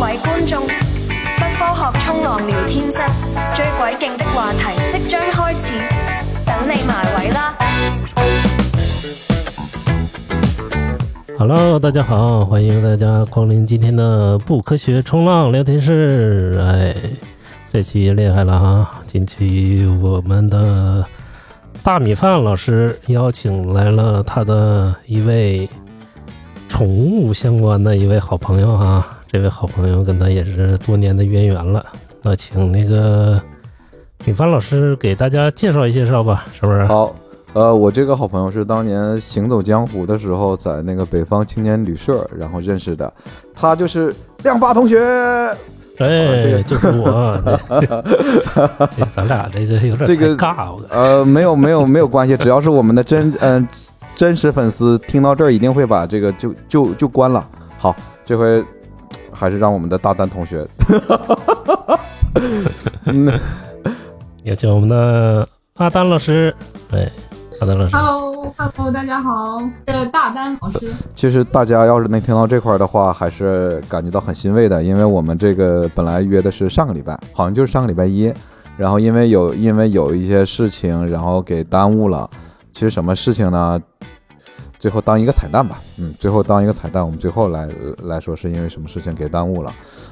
各位觀眾，不科學衝浪聊天室最鬼勁的話題即將開始，等你埋位啦！Hello，大家好，欢迎大家光临今天的不科学冲浪聊天室。哎，这期厉害了哈！近期我们的大米饭老师邀请来了他的一位宠物相关的一位好朋友哈。这位好朋友跟他也是多年的渊源了。那请那个米帆老师给大家介绍一介绍吧，是不是？好，呃，我这个好朋友是当年行走江湖的时候，在那个北方青年旅社然后认识的，他就是亮爸同学。哎，这个就是我。对 这咱俩这个有点这个尬，我呃，没有没有没有关系，只要是我们的真嗯、真实粉丝听到这儿，一定会把这个就就就关了。好，这回还是让我们的大丹同学。嗯，有请我们的阿丹老师。哎，阿丹老师，Hello，Hello，大家好，是大丹老师。其实大家要是能听到这块儿的话，还是感觉到很欣慰的，因为我们这个本来约的是上个礼拜，好像就是上个礼拜一，然后因为有因为有一些事情，然后给耽误了。其实什么事情呢？最后当一个彩蛋吧，嗯，最后当一个彩蛋，我们最后来来说是因为什么事情给耽误了，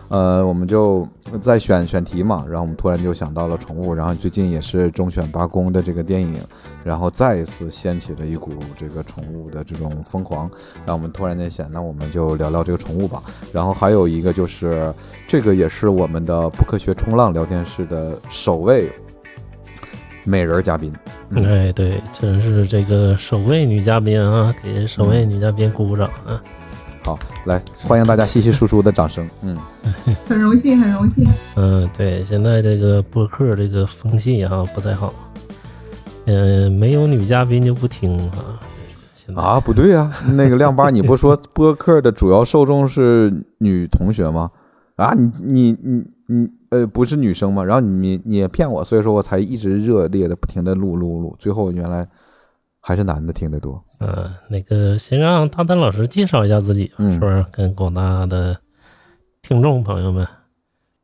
呃，我们就在选选题嘛，然后我们突然就想到了宠物，然后最近也是中选八公的这个电影，然后再一次掀起了一股这个宠物的这种疯狂，然后我们突然间想，那我们就聊聊这个宠物吧。然后还有一个就是，这个也是我们的不科学冲浪聊天室的首位美人嘉宾。嗯哎，对，真是这个首位女嘉宾啊，给首位女嘉宾鼓鼓掌啊！好，来欢迎大家稀稀疏疏的掌声。嗯，很荣幸，很荣幸。嗯，对，现在这个播客这个风气啊不太好，嗯，没有女嘉宾就不听啊。啊，不对啊，那个亮八，你不说 播客的主要受众是女同学吗？啊，你你你你呃，不是女生吗？然后你你也骗我，所以说我才一直热烈的不停的录录录，最后原来还是男的听得多。嗯，那个先让大丹老师介绍一下自己，嗯是不是跟广大的听众朋友们？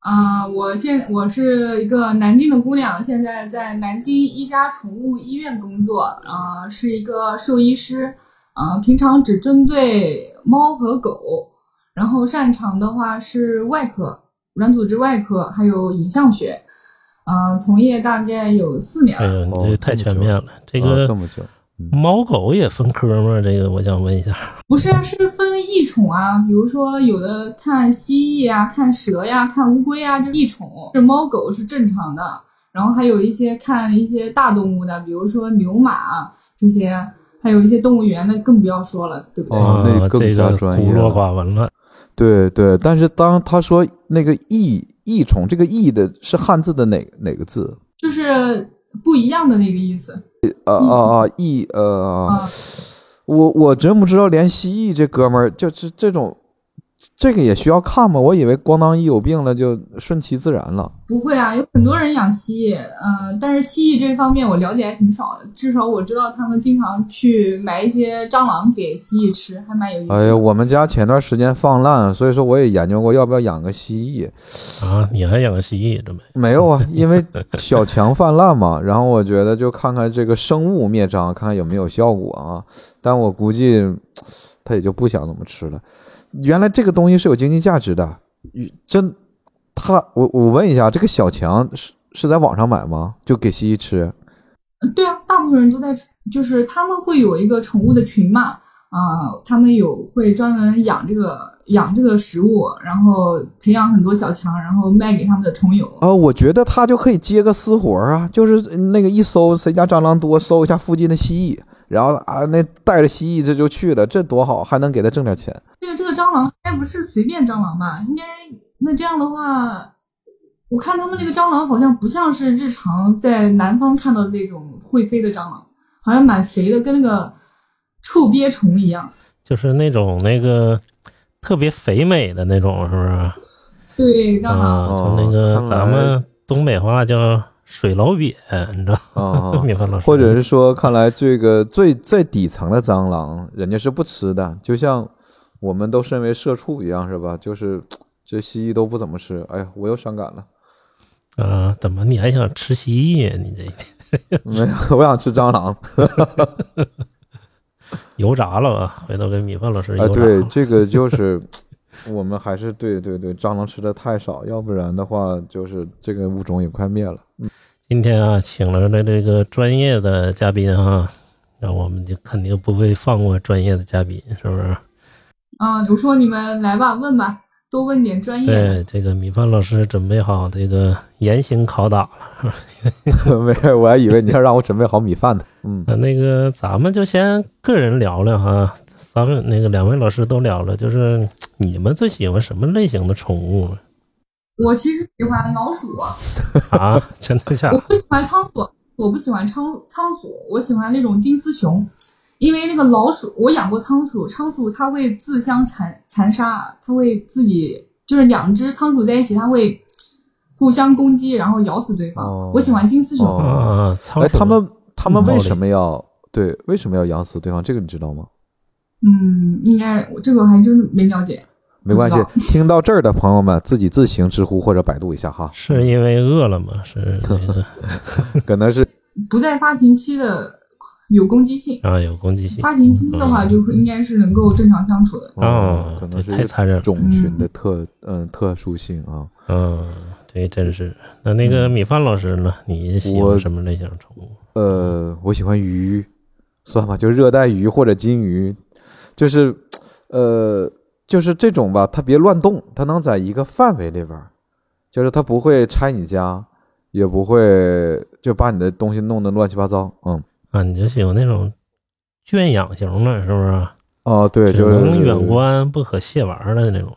啊、我现我是一个南京的姑娘，现在在南京一家宠物医院工作，啊、是一个兽医师，啊、平常只针对猫和狗，然后擅长的话是外科、软组织外科，还有影像学，啊、从业大概有四年了。哎呦，你哦这太全面了。这啊个这么久，猫狗也分科吗？这个我想问一下。不是啊，是分异宠啊，比如说有的看蜥蜴啊，看蛇呀、看乌龟啊，就是异宠。这猫狗是正常的，然后还有一些看一些大动物的，比如说牛马啊这些，还有一些动物园的更不要说了，对不对？哦那更这个加专业孤陋了寡闻了。对对，但是当他说那个异异虫，这个异的是汉字的哪哪个字？就是不一样的那个意思。呃啊啊异呃。啊、我我真不知道，连蜥蜴这哥们儿就是这种，这个也需要看吗？我以为咣当一有病了就顺其自然了。不会啊，有很多人养蜥蜴，嗯、但是蜥蜴这方面我了解还挺少的，至少我知道他们经常去买一些蟑螂给蜥蜴吃，还蛮有意思的。哎呀，我们家前段时间放烂，所以说我也研究过要不要养个蜥蜴。啊，你还养个蜥蜴，这没？没有啊，因为小强泛滥嘛，然后我觉得就看看这个生物灭蟑，看看有没有效果啊。但我估计他也就不想怎么吃了。原来这个东西是有经济价值的，真。他我我问一下，这个小强是是在网上买吗？就给蜥蜴吃？对啊，大部分人都在，就是他们会有一个宠物的群嘛，啊、他们有会专门养这个养这个食物，然后培养很多小强，然后卖给他们的虫友。啊、我觉得他就可以接个私活啊，就是那个一搜谁家蟑螂多，搜一下附近的蜥蜴，然后啊那带着蜥蜴这就去了，这多好，还能给他挣点钱。这个这个蟑螂应该不是随便蟑螂吧？应该那这样的话，我看他们那个蟑螂好像不像是日常在南方看到的那种会飞的蟑螂，好像蛮肥的，跟那个臭鳖虫一样。就是那种那个特别肥美的那种，是不是？对，蟑螂。啊，就那个咱们东北话叫水老鳖，你知道？啊米饭老师，或者是说，看来这个最最底层的蟑螂，人家是不吃的，就像我们都身为社畜一样，是吧？就是这蜥蜴都不怎么吃。哎呀，我又伤感了。啊，怎么你还想吃蜥蜴呀？你这 没有，我想吃蟑螂。油炸了吧？回头给米饭老师哎，油炸对，这个就是我们还是对对对，蟑螂吃的太少，要不然的话，就是这个物种也快灭了。今天啊，请来了这个专业的嘉宾哈，那我们就肯定不会放过专业的嘉宾，是不是？嗯，我说你们来吧，问吧，多问点专业的。对，这个米饭老师准备好这个严刑拷打了。没事，我还以为你要让我准备好米饭呢。嗯，那那个咱们就先个人聊聊哈，咱们那个两位老师都聊了，就是你们最喜欢什么类型的宠物我其实喜欢老鼠，啊？真的假的？我不喜欢仓鼠，我不喜欢仓仓鼠，我喜欢那种金丝熊，因为那个老鼠，我养过仓鼠，仓鼠它会自相残残杀，它会自己就是两只仓鼠在一起，它会互相攻击，然后咬死对方。哦我喜欢金丝熊。哦啊，仓哎，他们他们为嗯什么要对为什么要咬死对方？这个你知道吗？嗯，应该我这个我还真没了解。没关系，听到这儿的朋友们自己自行知乎或者百度一下哈，是因为饿了吗？是 那个可能是 不在发情期的有攻击性，啊，有攻击性发情期的话就应该是能够正常相处的。啊可，能太残忍了。种群的特嗯特殊性啊。嗯，这真是。那那个米饭老师呢？你喜欢我什么类型的宠物？呃，我喜欢鱼，算吧，就热带鱼或者金鱼，就是呃，就是这种吧，它别乱动，它能在一个范围里边儿，就是它不会拆你家，也不会就把你的东西弄得乱七八糟。嗯，啊，你就喜欢那种圈养型的，是不是？啊，对，只就是能远观不可亵玩的那种。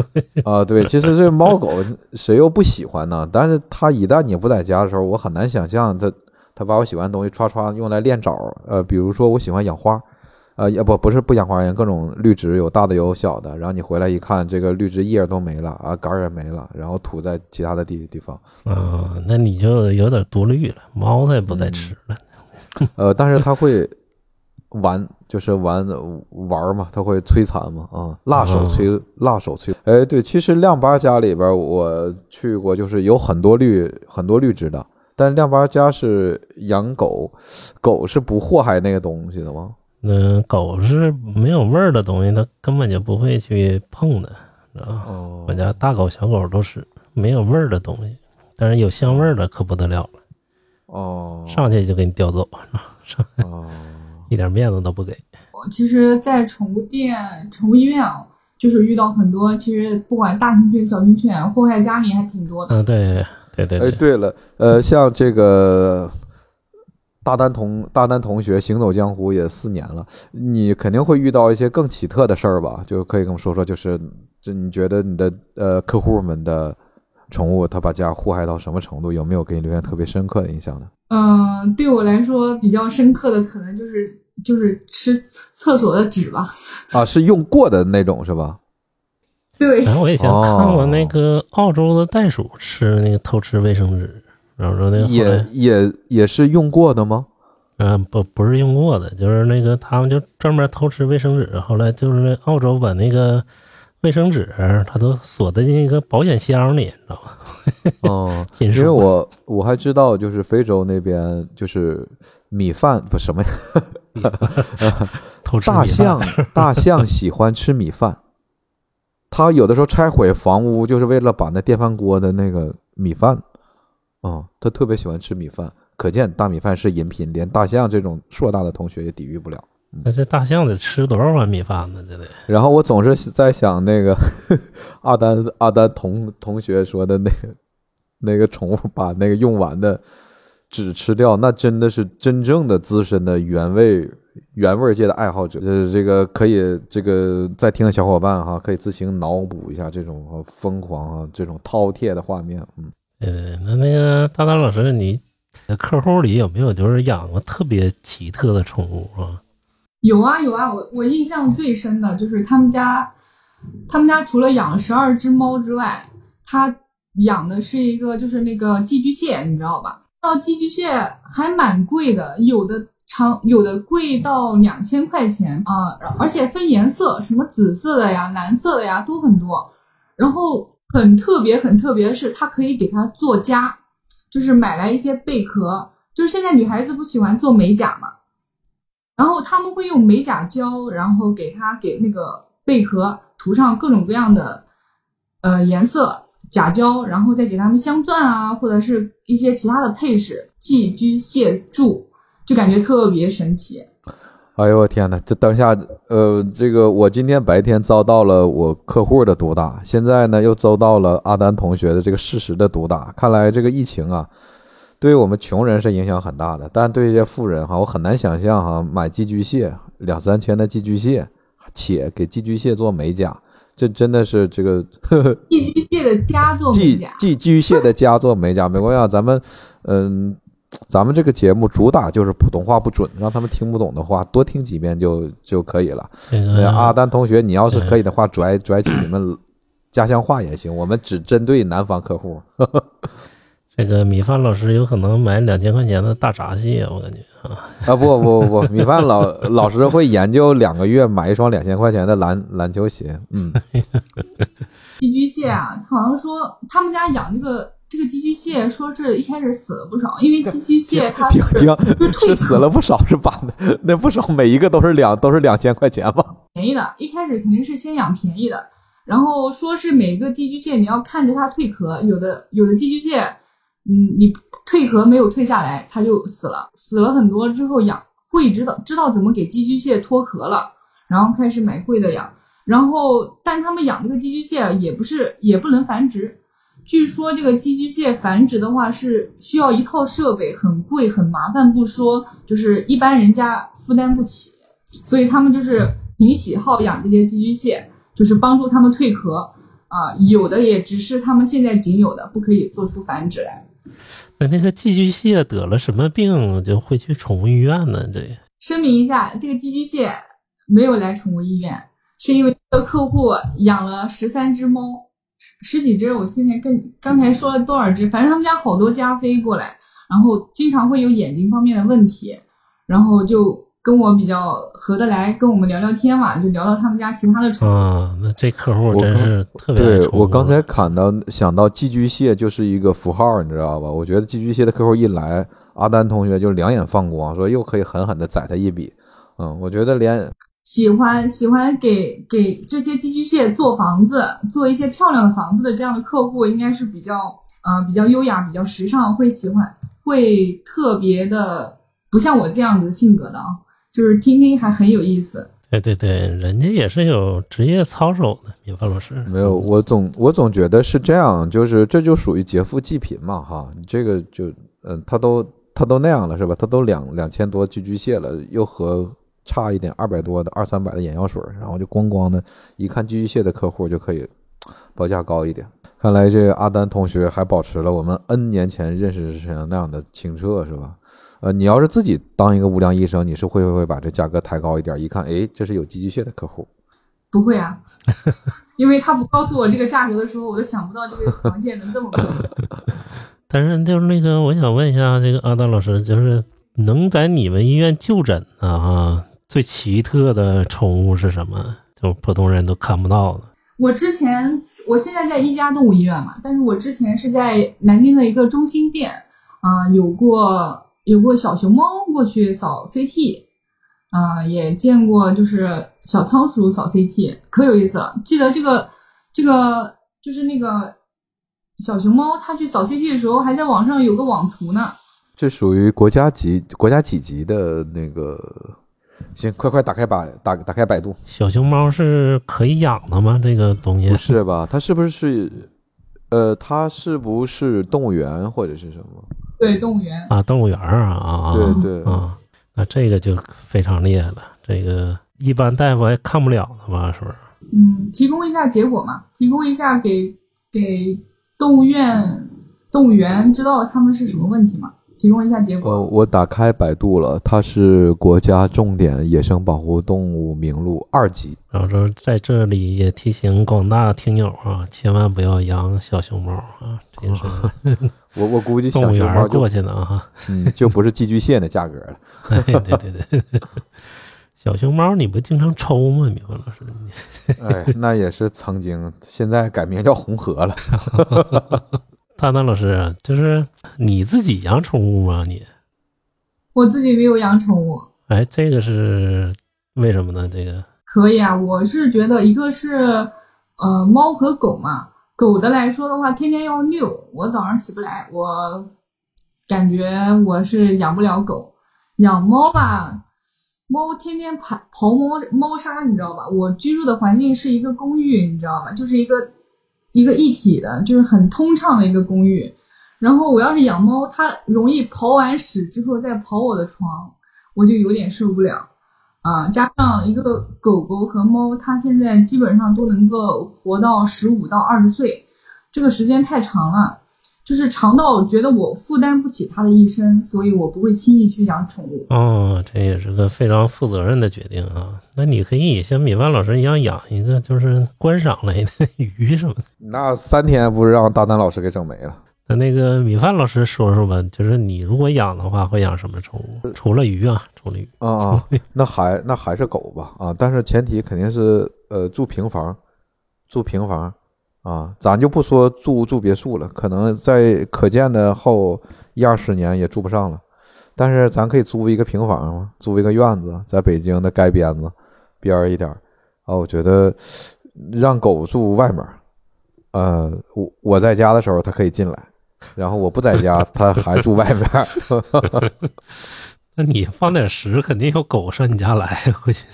啊，对，其实这猫狗 谁又不喜欢呢？但是它一旦你不在家的时候，我很难想象它它把我喜欢的东西歘歘用来练爪。呃，比如说我喜欢养花，呃，也不不是不养花，园各种绿植，有大的有小的。然后你回来一看，这个绿植叶都没了啊，杆儿也没了，然后土在其他的地地方。啊，那你就有点多虑了。猫它也不嗯再吃了。呃，但是它会玩，就是玩玩嘛，它会摧残嘛，啊，辣手摧，辣手摧。哎，对，其实亮八家里边我去过，就是有很多绿很多绿植的，但亮八家是养狗，狗是不祸害那个东西的吗？嗯，狗是没有味儿的东西，它根本就不会去碰的，知道吧？哦我家大狗小狗都是没有味儿的东西，但是有香味儿的可不得了了，哦上去就给你叼走，上哦 一点面子都不给。其实，在宠物店、宠物医院啊，就是遇到很多，其实不管大型犬、小型犬，祸害家里还挺多的。嗯，对对对哎，对，对了，呃，像这个大丹同大丹同学行走江湖也四年了，你肯定会遇到一些更奇特的事儿吧？就可以跟我说说，就是这你觉得你的呃客户们的宠物它把家祸害到什么程度？有没有给你留下特别深刻的印象呢？嗯、对我来说比较深刻的，可能就是就是吃厕所的纸吧。啊，是用过的那种是吧？对，然后我以前哦看过那个澳洲的袋鼠吃那个偷吃卫生纸，然后说那个后也，也也是用过的吗？嗯、不不是用过的，就是那个他们就专门偷吃卫生纸，后来就是那澳洲把那个卫生纸他都锁在那个保险箱里，你知道吗？哦，因为我我还知道，就是非洲那边就是米饭不什么呀偷吃大象，大象喜欢吃米饭。他有的时候拆毁房屋，就是为了把那电饭锅的那个米饭，啊、它特别喜欢吃米饭。可见大米饭是饮品，连大象这种硕大的同学也抵御不了。那这大象得吃多少碗米饭呢？这得然后我总是在想那个 阿丹阿丹同同学说的那个那个宠物把那个用完的纸吃掉，那真的是真正的资深的原味原味界的爱好者。就是这个可以这个在听的小伙伴哈，可以自行脑补一下这种呃疯狂啊，这种饕餮的画面。嗯，呃，那那个大丹老师，你的客户里有没有就是养过特别奇特的宠物啊？有啊有啊，我我印象最深的就是他们家，他们家除了养十二只猫之外，他养的是一个就是那个寄居蟹，你知道吧？到寄居蟹还蛮贵的，有的长有的贵到两千块钱啊，而且分颜色，什么紫色的呀、蓝色的呀都很多。然后很特别很特别的是，它可以给它做家，就是买来一些贝壳，就是现在女孩子不喜欢做美甲嘛，然后他们会用美甲胶，然后给它给那个贝壳涂上各种各样的呃颜色甲胶，然后再给它们镶钻啊，或者是一些其他的配饰，寄居蟹柱，就感觉特别神奇。哎呦我天呐，这等一下，呃，这个我今天白天遭到了我客户的毒打，现在呢又遭到了阿丹同学的这个事实的毒打。看来这个疫情啊，对于我们穷人是影响很大的，但对一些富人哈，我很难想象哈，买寄居蟹两三千的寄居蟹，且给寄居蟹做美甲，这真的是这个呵呵寄居蟹的家做美寄甲，寄居蟹的家做美甲，没关系啊，咱们嗯。咱们这个节目主打就是普通话不准，让他们听不懂的话多听几遍就就可以了。这呃，个阿丹同学，你要是可以的话，拽拽起你们家乡话也行，我们只针对南方客户。这个米饭老师有可能买两千块钱的大闸蟹，我感觉啊，啊，不不不不，米饭老老师会研究两个月买一双两千块钱的篮篮球鞋。嗯，寄居蟹啊，好像说他们家养这个这个寄居蟹，说是一开始死了不少，因为寄居蟹 它就是死了不少是吧？那不少每一个都是两都是两千块钱吧？便宜的，一开始肯定是先养便宜的，然后说是每个寄居蟹你要看着它蜕壳，有的有的寄居蟹，嗯，你蜕壳没有蜕下来，它就死了，死了很多之后养会知道知道怎么给寄居蟹脱壳了，然后开始买贵的养，然后但他们养这个寄居蟹也不是也不能繁殖。据说这个寄居蟹繁殖的话是需要一套设备，很贵很麻烦不说，就是一般人家负担不起，所以他们就是凭喜好养这些寄居蟹，就是帮助他们蜕壳啊、有的也只是他们现在仅有的，不可以做出繁殖来。那那个寄居蟹得了什么病就会去宠物医院呢？这声明一下，这个寄居蟹没有来宠物医院，是因为这个客户养了十三只猫，十几只，我现在跟刚才说了多少只，反正他们家好多加菲过来，然后经常会有眼睛方面的问题，然后就跟我比较合得来，跟我们聊聊天嘛，就聊到他们家其他的宠物。啊，那这客户真是特别爱对我刚才看到想到寄居蟹就是一个符号，你知道吧？我觉得寄居蟹的客户一来，阿丹同学就两眼放光，说又可以狠狠的宰他一笔。嗯，我觉得连喜欢喜欢给给这些寄居蟹做房子，做一些漂亮的房子的这样的客户，应该是比较呃比较优雅、比较时尚，会喜欢，会特别的不像我这样子性格的啊，就是听听还很有意思。对对对，人家也是有职业操守的，米饭老师。没有，我总我总觉得是这样，就是这就属于劫富济贫嘛，哈，你这个就嗯，他都他都那样了是吧？他都两两千多寄居蟹了，又和差一点二百多的二三百的眼药水，然后就咣咣的，一看寄居蟹的客户就可以报价高一点。看来这阿丹同学还保持了我们 N 年前认识时那样的清澈，是吧？呃，你要是自己当一个无良医生，你是会不会把这价格抬高一点？一看，哎，这是有寄居蟹的客户。不会啊，因为他不告诉我这个价格的时候，我都想不到这个螃蟹能这么贵。但是就是那个，我想问一下，这个阿丹老师，就是能在你们医院就诊的啊，最奇特的宠物是什么？就普通人都看不到的。我之前，我现在在一家动物医院嘛，但是我之前是在南京的一个中心店啊、有过有过小熊猫过去扫 CT，啊、也见过就是小仓鼠扫 CT，可有意思了。记得这个这个就是那个小熊猫，它去扫 CT 的时候，还在网上有个网图呢。这属于国家级、国家几级的那个？行，快快打开百打打开百度，小熊猫是可以养的吗？这个东西不是吧？它是不是是？呃，它是不是动物园或者是什么？对，动物园。啊，动物园啊啊啊！对对啊，那这个就非常厉害了。这个一般大夫还看不了的吧？是不是？嗯，提供一下结果嘛，提供一下给给动物院、动物园知道他们是什么问题嘛，提供一下结呃，果。我打开百度了，它是国家重点野生保护动物名录二级。然后说在这里也提醒广大听友啊，千万不要养小熊猫啊，我我估计动物小熊猫就园过去的啊。嗯就不是寄居蟹的价格了。哎，对对对，小熊猫你不经常抽吗？米饭老师，你哎，那也是曾经，现在改名叫红河了。大丹老师，就是你自己养宠物吗？你？我自己没有养宠物。哎，这个是为什么呢？这个可以啊，我是觉得一个是呃猫和狗嘛，狗的来说的话，天天要遛，我早上起不来，我感觉我是养不了狗。养猫吧，猫天天刨刨猫猫砂，你知道吧？我居住的环境是一个公寓，你知道吧？就是一个一个一体的，就是很通畅的一个公寓。然后我要是养猫，它容易刨完屎之后再刨我的床，我就有点受不了。啊，加上一个狗狗和猫，它现在基本上都能够活到十五到二十岁，这个时间太长了，就是长到觉得我负担不起它的一生，所以我不会轻易去养宠物。哦，这也是个非常负责任的决定啊。那你可以像米饭老师一样养一个，就是观赏类的 鱼什么的。那三天不是让大丹老师给整没了？那那个米饭老师说说吧，就是你如果养的话，会养什么宠物？除了鱼啊，除了鱼啊啊，那还那还是狗吧啊！但是前提肯定是呃住平房，住平房啊，咱就不说住住别墅了，可能在可见的后一二十年也住不上了。但是咱可以租一个平房嘛，租一个院子，在北京的街边子边儿一点儿啊。我觉得让狗住外面，呃，我我在家的时候它可以进来。然后我不在家，它还住外面。那你放点食，肯定有狗上你家来，回去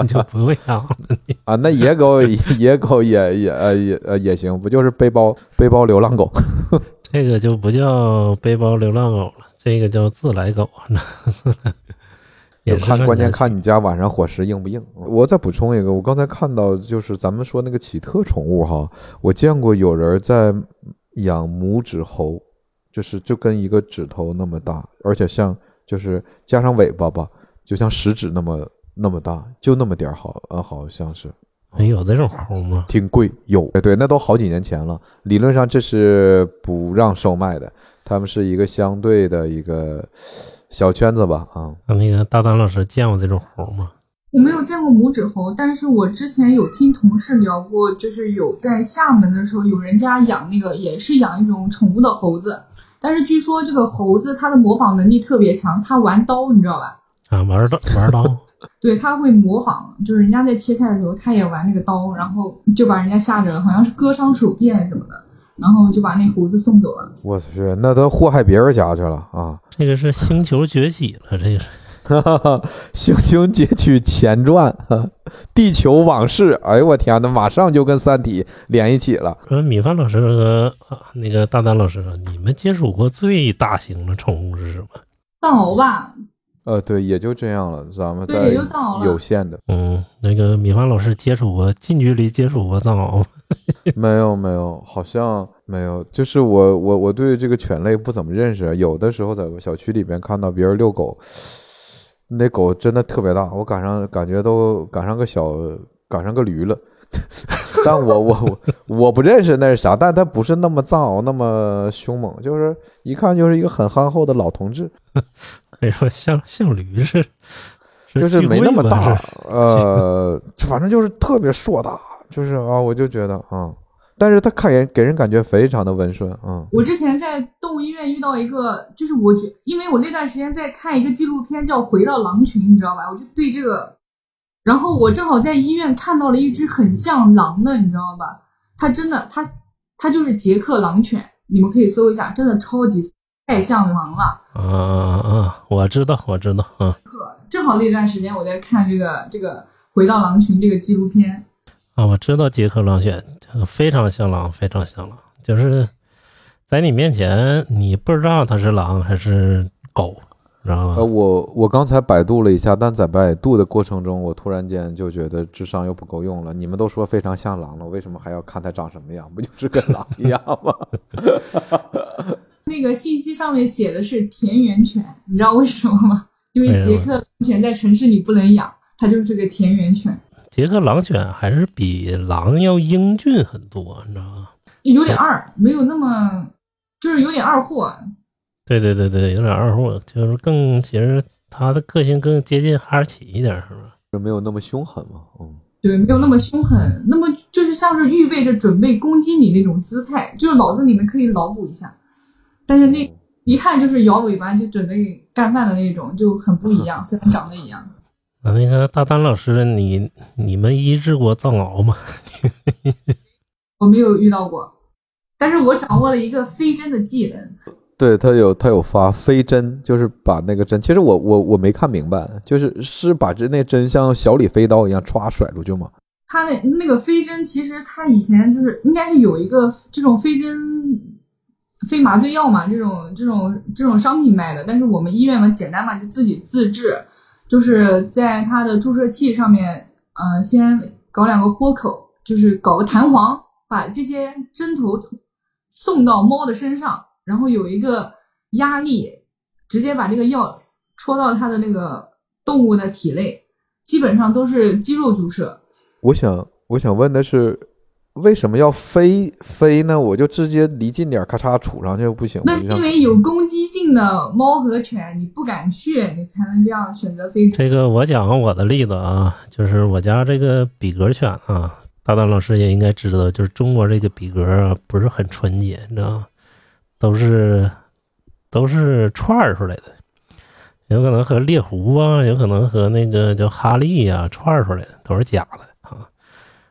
你就不用养了。啊，那野狗 野狗也也呃也呃也行，不就是背包背包流浪狗？这个就不叫背包流浪狗了，这个叫自来狗。也看关键看你家晚上伙食硬不硬。我再补充一个，我刚才看到就是咱们说那个奇特宠物哈，我见过有人在。养拇指猴，就是就跟一个指头那么大，而且像就是加上尾巴吧，就像食指那么那么大，就那么点儿好呃，好像是。有这种猴吗？挺贵，有。哎，对，那都好几年前了。理论上这是不让售卖的，他们是一个相对的一个小圈子吧？啊，那个大丹老师见过这种猴吗？我没有见过拇指猴，但是我之前有听同事聊过，就是有在厦门的时候，有人家养那个也是养一种宠物的猴子，但是据说这个猴子它的模仿能力特别强，它玩刀，你知道吧？啊，玩刀，玩刀。对，它会模仿，就是人家在切菜的时候，它也玩那个刀，然后就把人家吓着了，好像是割伤手臂还是怎么的，然后就把那猴子送走了。我去，那都祸害别人家去了啊！这个是星球崛起了，这个是。哈哈哈，星星截取前传，地球往事。哎呦我天哪，马上就跟三体连一起了。说米饭老师和那个大丹老师，你们接触过最大型的宠物是什么？藏獒吧。呃，对，也就这样了。咱们在有限的。嗯，那个米饭老师接触过近距离接触过藏獒吗？没有，没有，好像没有。就是我，我，我对这个犬类不怎么认识。有的时候在小区里边看到别人遛狗。那狗真的特别大，我赶上感觉都赶上个小赶上个驴了，但我我我我不认识那是啥，但它不是那么藏獒那么凶猛，就是一看就是一个很憨厚的老同志。你说像像驴似的，就是没那么大，呃，反正就是特别硕大，就是啊，我就觉得啊。但是他看人给人感觉非常的温顺，嗯。我之前在动物医院遇到一个，就是我觉，因为我那段时间在看一个纪录片叫《回到狼群》，你知道吧？我就对这个，然后我正好在医院看到了一只很像狼的，你知道吧？它真的，它它就是捷克狼犬，你们可以搜一下，真的超级太像狼了。啊啊！我知道，我知道，嗯。正好那段时间我在看这个这个《回到狼群》这个纪录片。啊，我知道捷克狼犬。非常像狼，非常像狼，就是在你面前，你不知道它是狼还是狗，知道吗？呃，我我刚才百度了一下，但在百度的过程中，我突然间就觉得智商又不够用了。你们都说非常像狼了，为什么还要看它长什么样？不就是跟狼一样吗？那个信息上面写的是田园犬，你知道为什么吗？因为捷克犬在城市里不能养，它就是个田园犬。捷克狼犬还是比狼要英俊很多，你知道吗？有点二，没有那么，就是有点二货。对对对对，有点二货，就是更其实它的个性更接近哈士奇一点，是吧？就没有那么凶狠嘛。嗯，对，没有那么凶狠，那么就是像是预备着准备攻击你那种姿态，就是脑子里面可以脑补一下，但是那一看就是摇尾巴就准备干饭的那种，就很不一样，虽然长得一样。那那个大丹老师，你你们医治过藏獒吗？我没有遇到过，但是我掌握了一个飞针的技能。对他有他有发飞针，就是把那个针，其实我我我没看明白，就是是把这那针像小李飞刀一样歘甩出去吗？他那那个飞针，其实他以前就是应该是有一个这种飞针、非麻醉药嘛，这种这种这种商品卖的，但是我们医院嘛简单嘛就自己自制，就是在它的注射器上面，呃，先搞两个豁口，就是搞个弹簧，把这些针头送到猫的身上。然后有一个压力，直接把这个药戳到它的那个动物的体内，基本上都是肌肉注射。我想，我想问的是，为什么要飞飞呢？我就直接离近点，咔嚓杵上去不行吗？那是因为有攻击性的猫和犬，你不敢去，你才能这样选择飞。这个我讲我的例子啊，就是我家这个比格犬啊，大丹老师也应该知道，就是中国这个比格啊不是很纯洁，你知道吗？都是都是串出来的，有可能和猎狐啊，有可能和那个叫哈利呀串出来的，都是假的啊。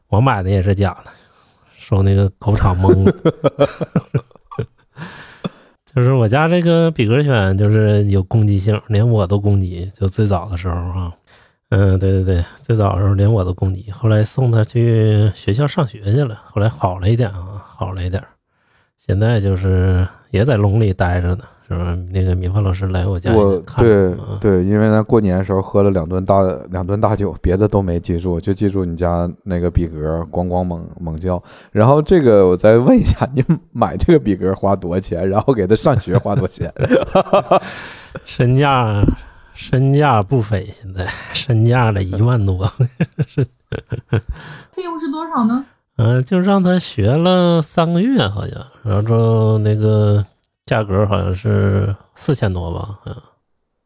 我买的也是假的，受那个狗场蒙了。就是我家这个比格犬，就是有攻击性，连我都攻击。就最早的时候啊，嗯，对对对，最早的时候连我都攻击。后来送它去学校上学去了，后来好了一点啊，好了一点。现在就是也在笼里待着呢，是吧？那个米饭老师来我家我看对啊对，因为咱过年的时候喝了两顿大两顿大酒，别的都没记住，就记住你家那个比格咣咣猛猛叫。然后这个我再问一下，你买这个比格花多少钱？然后给他上学花多少钱？身价身价不菲，现在身价得一万多。费用是多少呢？嗯，就让他学了三个月，好像，然后那个价格好像是四千多吧，嗯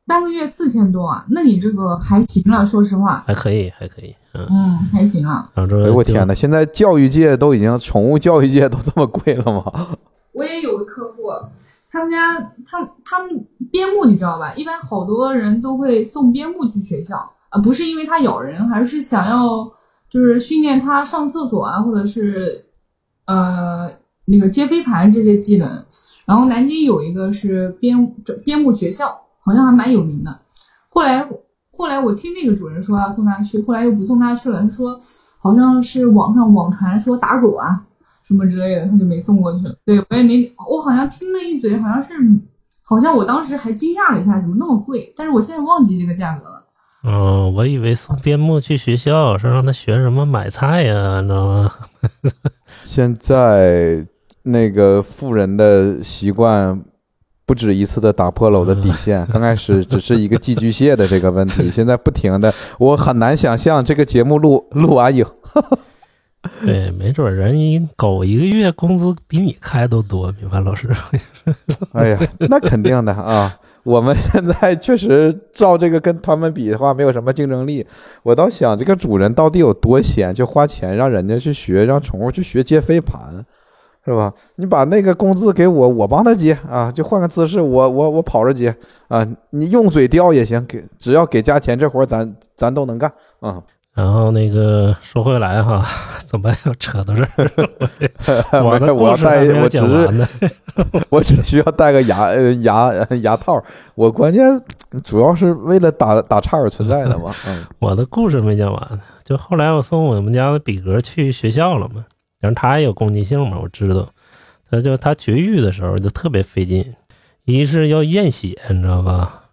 三个月四千多啊，那你这个还行了，说实话，还可以，还可以，嗯，嗯，还行啊。然后这哎呦我天哪！现在教育界都已经宠物教育界都这么贵了吗？我也有个客户，他们家他他们边牧你知道吧？一般好多人都会送边牧去学校啊，不是因为它咬人，还是想要就是训练它上厕所啊，或者是呃那个接飞盘这些技能。然后南京有一个是边边牧学校，好像还蛮有名的。后来后来我听那个主人说要送他去，后来又不送他去了。他说好像是网上网传说打狗啊什么之类的，他就没送过去了。对我也没，我好像听了一嘴，好像是好像我当时还惊讶了一下，怎么那么贵？但是我现在忘记这个价格了。哦，我以为送边牧去学校是让他学什么买菜呀，你知道吗？现在那个富人的习惯不止一次的打破了我的底线。刚开始只是一个寄居蟹的这个问题，现在不停的，我很难想象这个节目录录完以后，对，没准人一狗一个月工资比你开都多，米饭老师。哎呀，那肯定的啊。我们现在确实照这个跟他们比的话，没有什么竞争力。我倒想，这个主人到底有多闲，就花钱让人家去学，让宠物去学接飞盘，是吧？你把那个工资给我，我帮他结啊，就换个姿势，我我我跑着结啊。你用嘴叼也行，给只要给加钱，这活儿咱咱都能干啊。然后那个说回来哈，怎么又扯到这儿？我的故我要带事还没有我只是讲完呢。我只需要带个牙呃牙呃牙套，我关键主要是为了打打岔而存在的嘛。嗯，我的故事没讲完，就后来我送我们家的比格去学校了嘛，但是他也有攻击性嘛，我知道，他就他绝育的时候就特别费劲，一是要验血，你知道吧？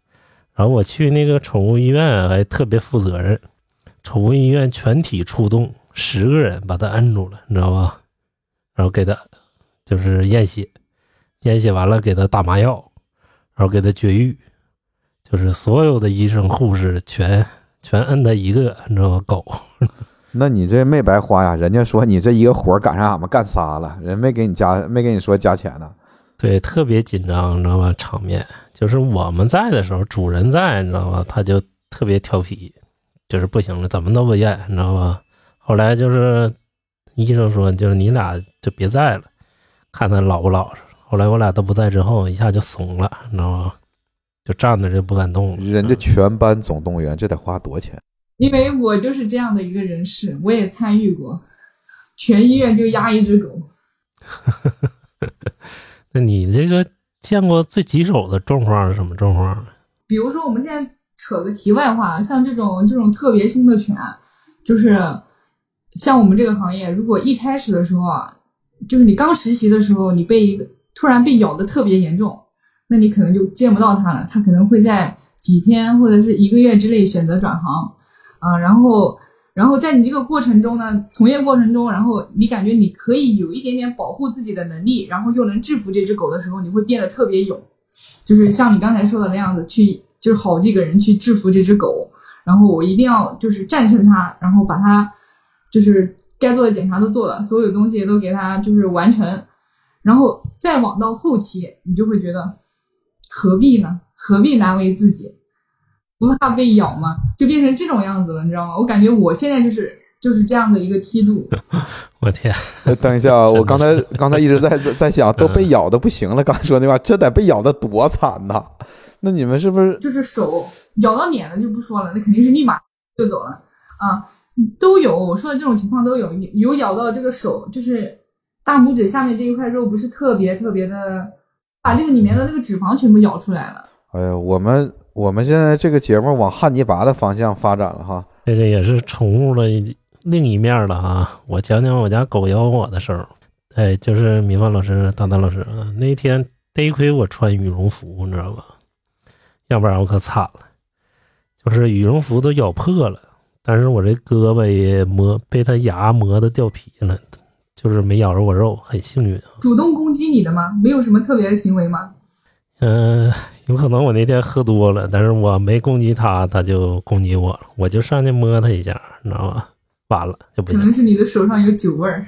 然后我去那个宠物医院还特别负责任，宠物医院全体出动，十个人把他摁住了，你知道吧？然后给他就是验血，验血完了给他打麻药，然后给他绝育，就是所有的医生护士全全摁他一个，你知道吗？狗，那你这没白花呀？人家说你这一个活儿赶上俺们干仨了，人没给你加没给你说加钱呢。对，特别紧张，你知道吗？场面就是我们在的时候，主人在，你知道吗？他就特别调皮，就是不行了，怎么都不咽，你知道吗？后来就是医生说，就是你俩就别在了，看他老不老实。后来我俩都不在之后，一下就怂了，你知道吗？就站着就不敢动了。人家全班总动员，这得花多少钱？因为我就是这样的一个人士，我也参与过，全医院就压一只狗。那你这个见过最棘手的状况是什么状况？比如说，我们现在扯个题外话，像这种这种特别凶的犬，就是像我们这个行业，如果一开始的时候啊，就是你刚实习的时候，你被一个突然被咬的特别严重，那你可能就见不到它了，它可能会在几天或者是一个月之内选择转行。啊，然后，然后在你这个过程中呢，从业过程中，然后你感觉你可以有一点点保护自己的能力，然后又能制服这只狗的时候，你会变得特别勇，就是像你刚才说的那样子，去就是好几个人去制服这只狗，然后我一定要就是战胜它，然后把它就是该做的检查都做了，所有东西都给它就是完成，然后再往到后期，你就会觉得何必呢？何必难为自己？不怕被咬吗？就变成这种样子了，你知道吗？我感觉我现在就是就是这样的一个梯度。我天！等一下，我刚才刚才一直在在想，都被咬的不行了。刚才说那话，这得被咬的多惨呐！那你们是不是就是手咬到脸了就不说了，那肯定是立马就走了啊，都有我说的这种情况都有，有咬到这个手，就是大拇指下面这一块肉不是特别特别的，把这个里面的那个脂肪全部咬出来了。哎呀，我们。我们现在这个节目往汉尼拔的方向发展了哈，这个也是宠物的另一面了哈。我讲讲我家狗咬我的事儿，哎，就是米饭老师、大丹老师啊，那天得亏我穿羽绒服，你知道吧？要不然我可惨了，就是羽绒服都咬破了，但是我这胳膊也磨被它牙磨的掉皮了，就是没咬着我肉，很幸运啊。主动攻击你的吗？没有什么特别的行为吗？嗯。有可能我那天喝多了，但是我没攻击他，他就攻击我了。我就上去摸他一下，你知道吗？完了就不可能是你的手上有酒味儿。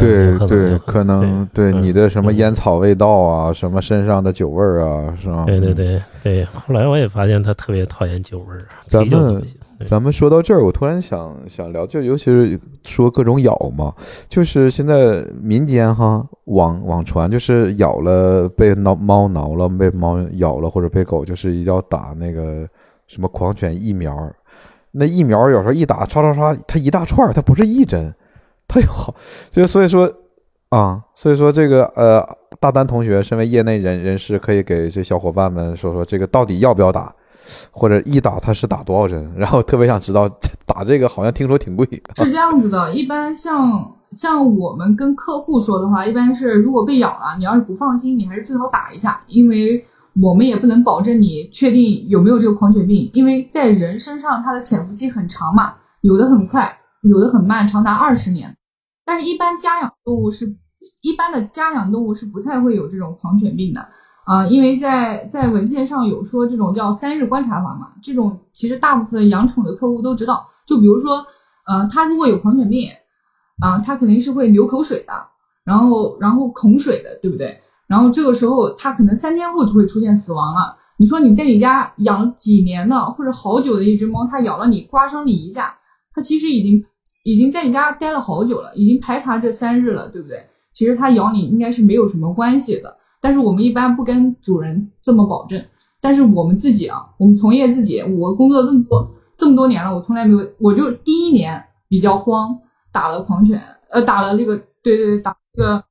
对对，可能对你的什么烟草味道啊，什么身上的酒味儿啊，是吧？对对对对。后来我也发现他特别讨厌酒味儿。咱们咱们说到这儿，我突然想想聊，就尤其是说各种咬嘛，就是现在民间哈网网传，就是咬了被挠猫挠了，被猫咬了或者被狗，就是一定要打那个什么狂犬疫苗。那疫苗有时候一打，唰唰唰，它一大串，它不是一针。他有好，就所以说啊，所以说这个呃，大丹同学身为业内人人士，可以给这小伙伴们说说这个到底要不要打，或者一打他是打多少针？然后特别想知道打这个好像听说挺贵。是这样子的，一般像像我们跟客户说的话，一般是如果被咬了，你要是不放心，你还是最好打一下，因为我们也不能保证你确定有没有这个狂犬病，因为在人身上它的潜伏期很长嘛，有的很快。有的很慢，长达二十年，但是，一般家养动物是一般的家养动物是不太会有这种狂犬病的啊，因为在在文献上有说这种叫三日观察法嘛，这种其实大部分养宠的客户都知道，就比如说，呃，他如果有狂犬病啊，他肯定是会流口水的，然后然后恐水的，对不对？然后这个时候他可能三天后就会出现死亡了。你说你在你家养了几年的或者好久的一只猫，它咬了你，刮伤你一下，它其实已经。已经在你家待了好久了，已经排查这三日了，对不对？其实它咬你应该是没有什么关系的，但是我们一般不跟主人这么保证。但是我们自己啊，我们从业自己，我工作这么多这么多年了，我从来没有，我就第一年比较慌，打了狂犬，呃，打了这个，对对对，打这个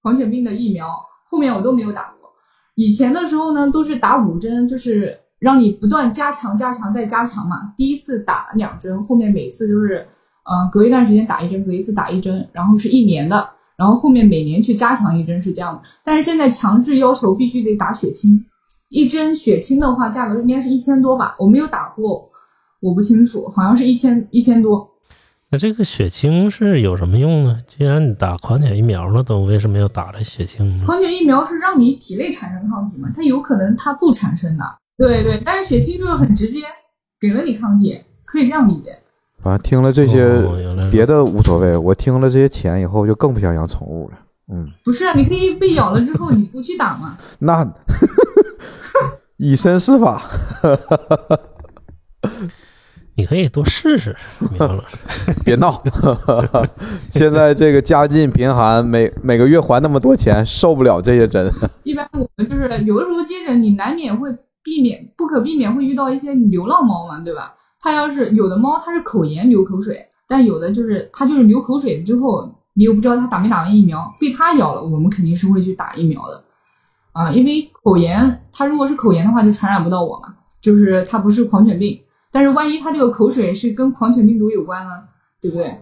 狂犬病的疫苗，后面我都没有打过。以前的时候呢，都是打五针，就是让你不断加强、加强再加强嘛。第一次打两针，后面每次就是。嗯，隔一段时间打一针，隔一次打一针，然后是一年的，然后后面每年去加强一针是这样的。但是现在强制要求必须得打血清，一针血清的话价格应该是一千多吧？我没有打过，我不清楚，好像是一千一千多。那这个血清是有什么用呢？既然你打狂犬疫苗了，都为什么要打这血清呢？狂犬疫苗是让你体内产生抗体嘛？它有可能它不产生的。对对，但是血清就是很直接，给了你抗体，可以这样理解。反正听了这些，别的无所谓。我听了这些钱以后，就更不想养宠物了。嗯，不是啊，你可以被咬了之后，你不去打吗？那 以身试法。你可以多试试。别闹！现在这个家境贫寒，每每个月还那么多钱，受不了这些针。一般我们就是有的时候接诊，你难免会避免不可避免会遇到一些流浪猫嘛，对吧？它要是有的猫它是口炎流口水，但有的就是它就是流口水之后，你又不知道它打没打完疫苗，被它咬了，我们肯定是会去打疫苗的啊，因为口炎它如果是口炎的话，就传染不到我嘛，就是它不是狂犬病。但是万一它这个口水是跟狂犬病毒有关呢，对不对？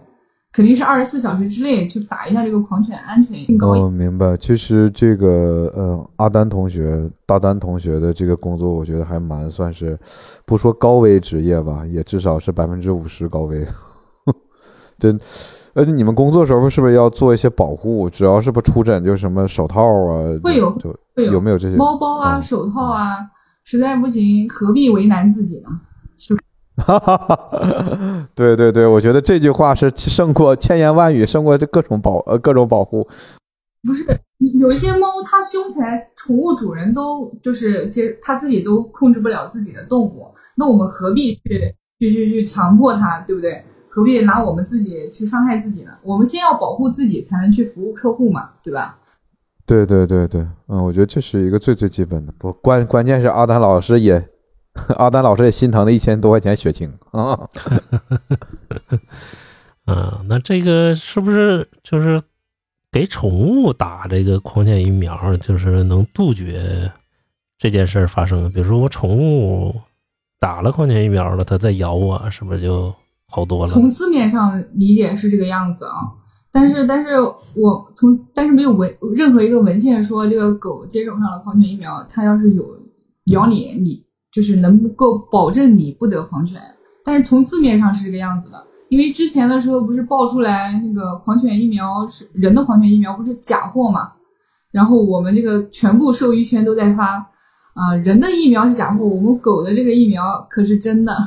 肯定是二十四小时之内去打一下这个狂犬安全更高一点。哦，明白。其实这个，呃，阿丹同学、大丹同学的这个工作，我觉得还蛮算是，不说高危职业吧，也至少是百分之五十高危。真，呃，你们工作时候是不是要做一些保护？只要是不出诊，就什么手套啊，会有就会有有没有这些猫包啊、嗯手套啊，实在不行何必为难自己呢？哈哈哈，对对对，我觉得这句话是胜过千言万语，胜过这各种保呃各种保护。不是，你有一些猫它凶起来，宠物主人都就是接它自己都控制不了自己的动物，那我们何必去去去去强迫它，对不对？何必拿我们自己去伤害自己呢？我们先要保护自己，才能去服务客户嘛，对吧？对对对对，嗯，我觉得这是一个最最基本的。不关关键是阿丹老师也，阿丹老师也心疼那一千多块钱血清啊。啊，那这个是不是就是给宠物打这个狂犬疫苗，就是能杜绝这件事儿发生？比如说我宠物打了狂犬疫苗了，它再咬我，是不是就好多了？从字面上理解是这个样子啊，但是但是我从但是没有文任何一个文献说这个狗接种上了狂犬疫苗，它要是有咬你，你就是能够保证你不得狂犬。但是从字面上是这个样子的，因为之前的时候不是爆出来那个狂犬疫苗是人的狂犬疫苗不是假货嘛，然后我们这个全部兽医圈都在发啊、人的疫苗是假货，我们狗的这个疫苗可是真的，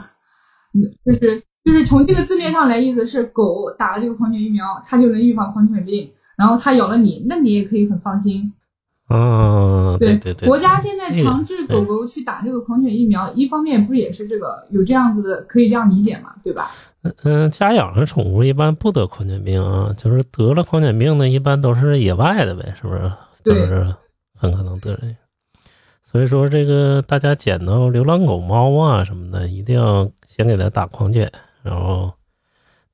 就是就是从这个字面上来意思是狗打了这个狂犬疫苗，它就能预防狂犬病，然后它咬了你，那你也可以很放心。啊，对对对，国家现在强制狗狗去打这个狂犬疫苗，一方面不也是这个有这样子的，可以这样理解嘛，对吧？嗯，家养的宠物一般不得狂犬病啊，就是得了狂犬病的，一般都是野外的呗，是不是？就对是很可能得人。所以说，这个大家捡到流浪狗、猫啊什么的，一定要先给它打狂犬，然后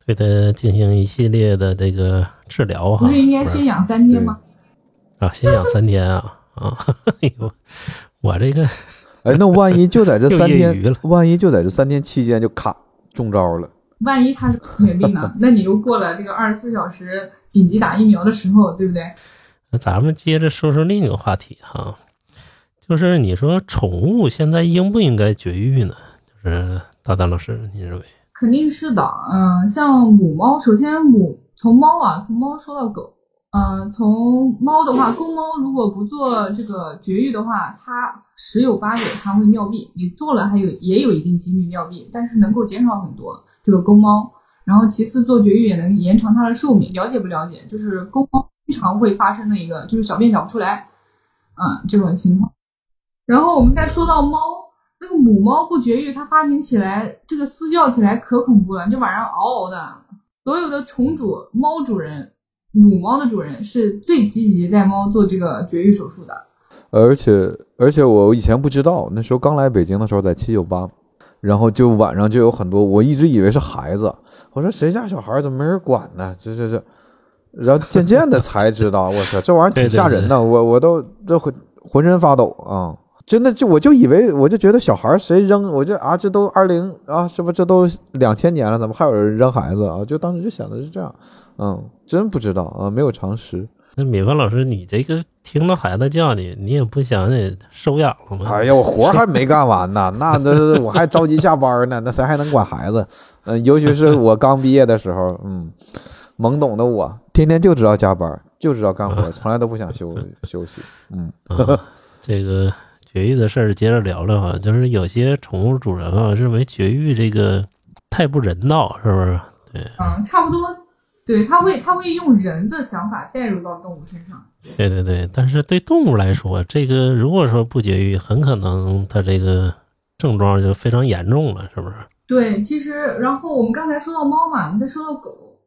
对它进行一系列的这个治疗哈。不是应该先养三天吗？啊，先养三天啊啊！哎呦，我这个哎，那万一就在这三天，万一就在这三天期间就卡中招了，万一他是狂犬病呢？那你又过了这个二十四小时紧急打疫苗的时候，对不对？那咱们接着说说另一个话题哈，就是你说宠物现在应不应该绝育呢？就是大丹老师，你认为？肯定是的，嗯，像母猫，首先母从猫啊，从猫说到狗，嗯，从猫的话，公猫如果不做这个绝育的话，它十有八九它会尿闭，你做了还有也有一定几率尿闭，但是能够减少很多这个公猫。然后其次做绝育也能延长它的寿命，了解不了解？就是公猫经常会发生的一个就是小便小不出来，嗯，这种情况。然后我们再说到猫，那个母猫不绝育，它发情起来，这个嘶叫起来可恐怖了，就晚上嗷嗷的。所有的宠主、猫主人、母猫的主人是最积极带猫做这个绝育手术的。而且而且我以前不知道，那时候刚来北京的时候在七九八，然后就晚上就有很多，我一直以为是孩子，我说谁家小孩怎么没人管呢？这这这，然后渐渐的才知道，我操，这玩意儿挺吓人的，我我都这浑浑身发抖啊！真的就我就以为我就觉得小孩谁扔，我就啊这都二零啊，是不这都两千年了，怎么还有人扔孩子啊？就当时就想的是这样，嗯，真不知道啊，没有常识。那米饭老师，你这个听到孩子叫你，你也不想得收养了吗？哎呀，我活儿还没干完呢，那那我还着急下班呢，那谁还能管孩子？嗯、尤其是我刚毕业的时候，嗯，懵懂的我，天天就知道加班，就知道干活，从来都不想休休息。嗯，啊，这个绝育的事儿接着聊聊哈，就是有些宠物主人啊认为绝育这个太不人道，是不是？对嗯，差不多，对，它会它会用人的想法带入到动物身上。对对对，但是对动物来说，这个如果说不绝育，很可能它这个症状就非常严重了，是不是？对，其实然后我们刚才说到猫嘛，我们再说到狗，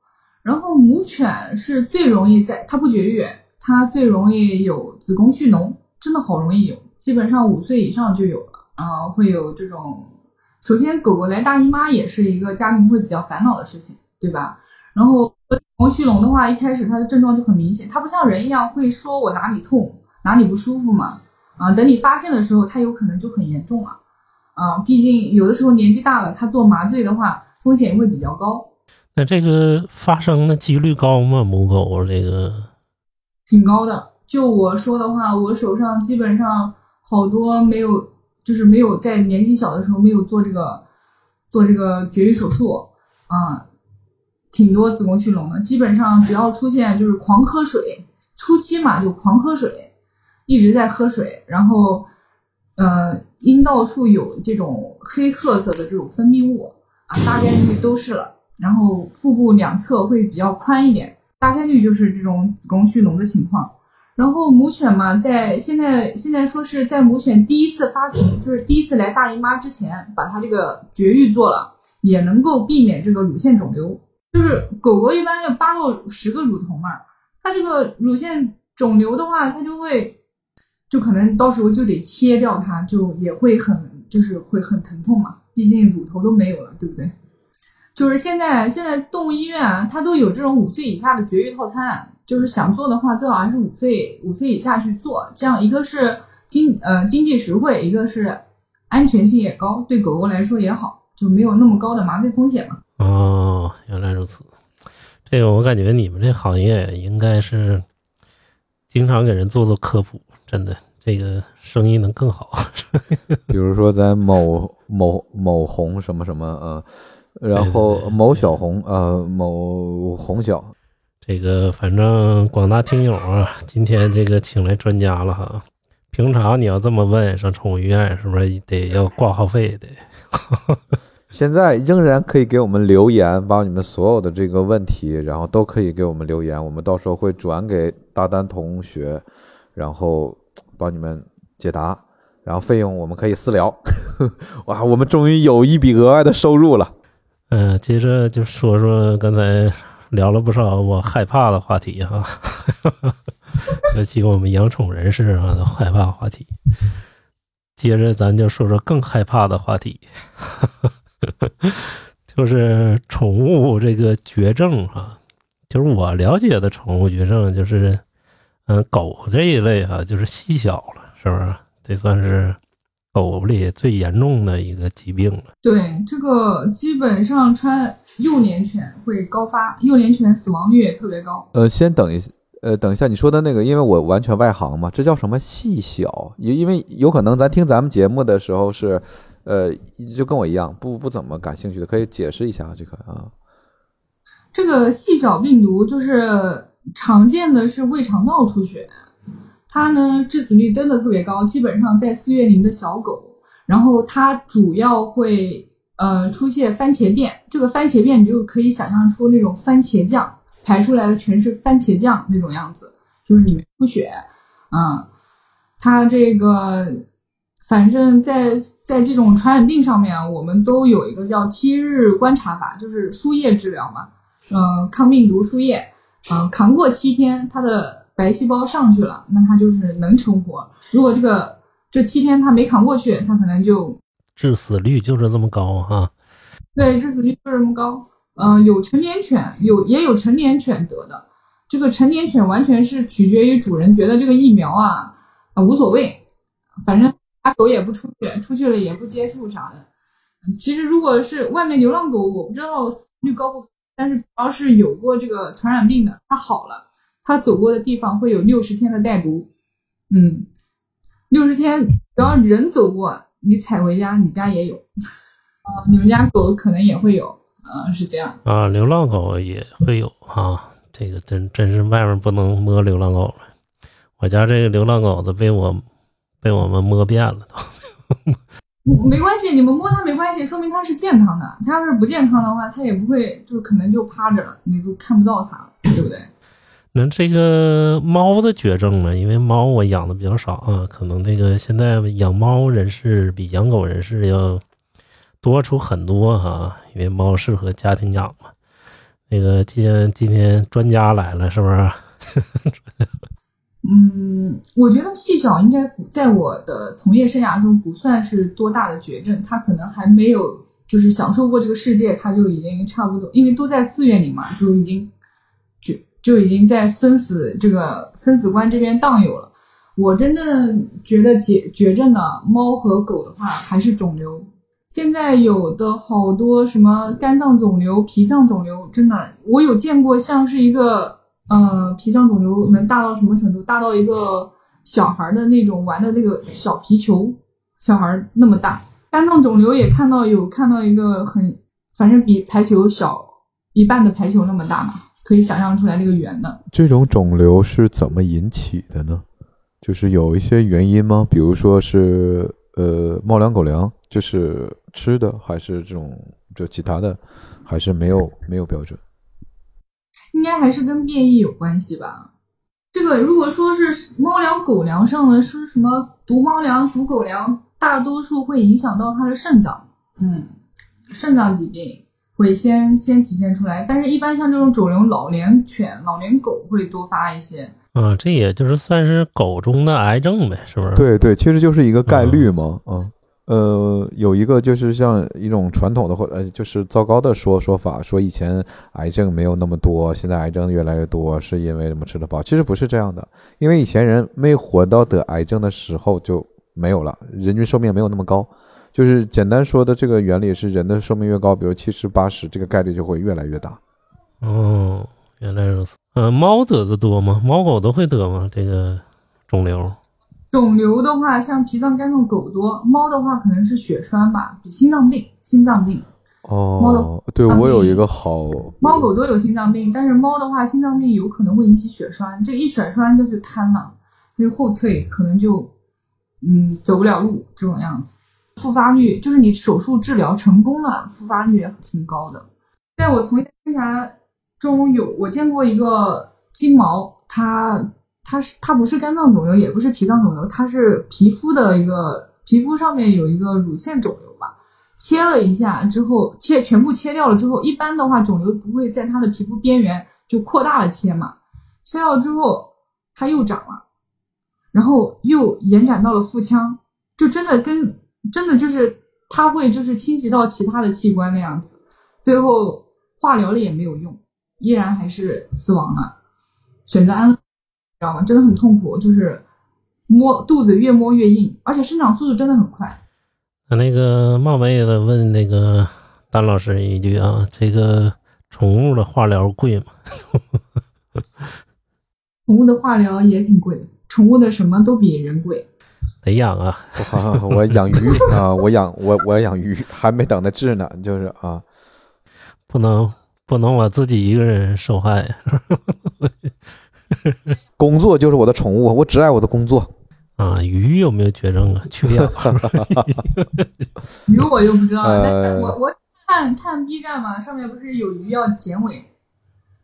然后母犬是最容易在它不绝育，它最容易有子宫蓄脓，真的好容易有，基本上五岁以上就有了啊、会有这种。首先，狗狗来大姨妈也是一个家庭会比较烦恼的事情，对吧？然后子宫蓄脓的话，一开始它的症状就很明显，它不像人一样会说我哪里痛，哪里不舒服嘛，啊，等你发现的时候，它有可能就很严重了。啊，毕竟有的时候年纪大了，他做麻醉的话风险会比较高，那这个发生的几率高吗？母狗这个挺高的。就我说的话，我手上基本上好多没有，就是没有在年纪小的时候没有做这个做这个绝育手术啊，挺多子宫蓄脓的。基本上只要出现就是狂喝水，初期嘛就狂喝水，一直在喝水，然后呃阴道处有这种黑褐色的这种分泌物啊，大概率都是了。然后腹部两侧会比较宽一点，大概率就是这种子宫蓄脓的情况。然后母犬嘛，在现在现在说是在母犬第一次发情，就是第一次来大姨妈之前，把它这个绝育做了，也能够避免这个乳腺肿瘤。就是狗狗一般要八到十个乳头嘛，它这个乳腺肿瘤的话，它就会就可能到时候就得切掉它，就也会很就是会很疼痛嘛，毕竟乳头都没有了，对不对？就是现在现在动物医院啊，它都有这种五岁以下的绝育套餐，就是想做的话，最好还是五岁五岁以下去做，这样一个是经呃经济实惠，一个是安全性也高，对狗狗来说也好，就没有那么高的麻醉风险嘛。哦，原来如此。这个我感觉你们这行业应该是经常给人做做科普，真的，这个生意能更好。比如说在某某某红什么什么呃，然后某小红呃某红小，这个反正广大听友啊，今天这个请来专家了哈。平常你要这么问，上宠物医院是不是得要挂号费得？现在仍然可以给我们留言，把你们所有的这个问题，然后都可以给我们留言，我们到时候会转给大丹同学，然后帮你们解答，然后费用我们可以私聊。哇，我们终于有一笔额外的收入了。嗯、接着就说说刚才聊了不少我害怕的话题哈，尤其我们养宠人士啊都害怕话题。接着咱就说说更害怕的话题，就是宠物这个绝症啊。就是我了解的宠物绝症，就是嗯狗这一类哈、就是细小了，是不是？这算是狗里最严重的一个疾病了。对，这个基本上穿幼年犬会高发，幼年犬死亡率也特别高。呃，先等一呃，等一下，你说的那个，因为我完全外行嘛，这叫什么细小？因因为有可能咱听咱们节目的时候是，呃，就跟我一样，不不怎么感兴趣的，可以解释一下这个啊。这个细小病毒就是常见的是胃肠道出血，它呢致死率真的特别高，基本上在四月龄的小狗，然后它主要会呃出现番茄便，这个番茄便你就可以想象出那种番茄酱排出来的全是番茄酱那种样子，就是里面出血，嗯，它这个反正在在这种传染病上面啊，我们都有一个叫七日观察法，就是输液治疗嘛。呃，抗病毒输液，呃、扛过七天，它的白细胞上去了，那它就是能成活。如果这个这七天它没扛过去，它可能就致死率就是这么高哈、对致死率就是这么高。呃，有成年犬，有也有成年犬得的。这个成年犬完全是取决于主人觉得这个疫苗啊啊无所谓，反正狗也不出去，出去了也不接触啥的。其实如果是外面流浪狗，我不知道死率高不高，但是只要是有过这个传染病的，它好了，它走过的地方会有六十天的带毒。嗯，六十天只要人走过，你踩回家，你家也有。啊、你们家狗可能也会有，嗯、是这样。啊，流浪狗也会有哈、这个真真是外面不能摸流浪狗了。我家这个流浪狗子被我被我们摸遍了都。嗯 没关系，你们摸它没关系，说明它是健康的。它要是不健康的话，它也不会，就可能就趴着了，你都看不到它了，对不对？那这个猫的绝症呢？因为猫我养的比较少啊，可能那个现在养猫人士比养狗人士要多出很多哈、因为猫适合家庭养嘛。那个今天今天专家来了，是不是？嗯，我觉得细小应该不在我的从业生涯中不算是多大的绝症，他可能还没有就是享受过这个世界，他就已经差不多，因为都在寺院里嘛，就已经就就已经在生死这个生死关这边荡悠了。我真正觉得绝绝症的猫和狗的话，还是肿瘤。现在有的好多什么肝脏肿瘤、脾脏肿瘤，真的我有见过，像是一个呃脾脏肿瘤能大到什么程度？大到一个小孩的那种玩的那个小皮球，小孩那么大。肝脏肿瘤也看到有看到一个很，反正比排球小一半的排球那么大嘛，可以想象出来那个圆的。这种肿瘤是怎么引起的呢？就是有一些原因吗？比如说是呃猫粮狗粮，就是吃的，还是这种就其他的，还是没有没有标准？应该还是跟变异有关系吧。这个如果说是猫粮、狗粮上的是什么毒猫粮、毒狗粮，大多数会影响到它的肾脏，嗯，肾脏疾病会先先体现出来。但是，一般像这种肿瘤，老年犬、老年狗会多发一些。啊，这也就是算是狗中的癌症呗，是不是？对对，其实就是一个概率嘛，嗯。呃，有一个就是像一种传统的或呃，就是糟糕的说说法，说以前癌症没有那么多，现在癌症越来越多，是因为什么吃得饱？其实不是这样的，因为以前人没活到得癌症的时候就没有了，人均寿命没有那么高。就是简单说的这个原理是，人的寿命越高，比如七十八十，这个概率就会越来越大。哦，原来如此。呃，猫得的多吗？猫狗都会得吗？这个肿瘤？肿瘤的话，像脾脏、肝脏狗多，猫的话可能是血栓吧，比心脏病、心脏病。哦猫的哦，对我有一个好，猫狗都有心脏病，但是猫的话，心脏病有可能会引起血栓，这一血栓它就瘫了，它就后退，可能就嗯走不了路这种样子。复发率就是你手术治疗成功了，复发率也挺高的。在我从业生涯中有我见过一个金毛，它它是它不是肝脏肿瘤，也不是脾脏肿瘤，它是皮肤的一个皮肤上面有一个乳腺肿瘤吧。切了一下之后，切全部切掉了之后，一般的话肿瘤不会在它的皮肤边缘就扩大了切嘛，切掉之后它又长了，然后又延展到了腹腔，就真的跟真的就是它会就是侵袭到其他的器官那样子，最后化疗了也没有用，依然还是死亡了，选择安乐，知道吗？真的很痛苦，就是摸肚子越摸越硬，而且生长速度真的很快。那那个冒昧的问那个丹老师一句啊，这个宠物的化疗贵吗？宠物的化疗也挺贵的，宠物的什么都比人贵。得养啊，我我养鱼啊，我养我我养鱼，还没等它治呢，就是啊，不能不能我自己一个人受害。工作就是我的宠物，我只爱我的工作。啊，鱼有没有绝症啊？缺氧。鱼我就不知道了，但我我看看 B 站嘛，上面不是有鱼要剪尾，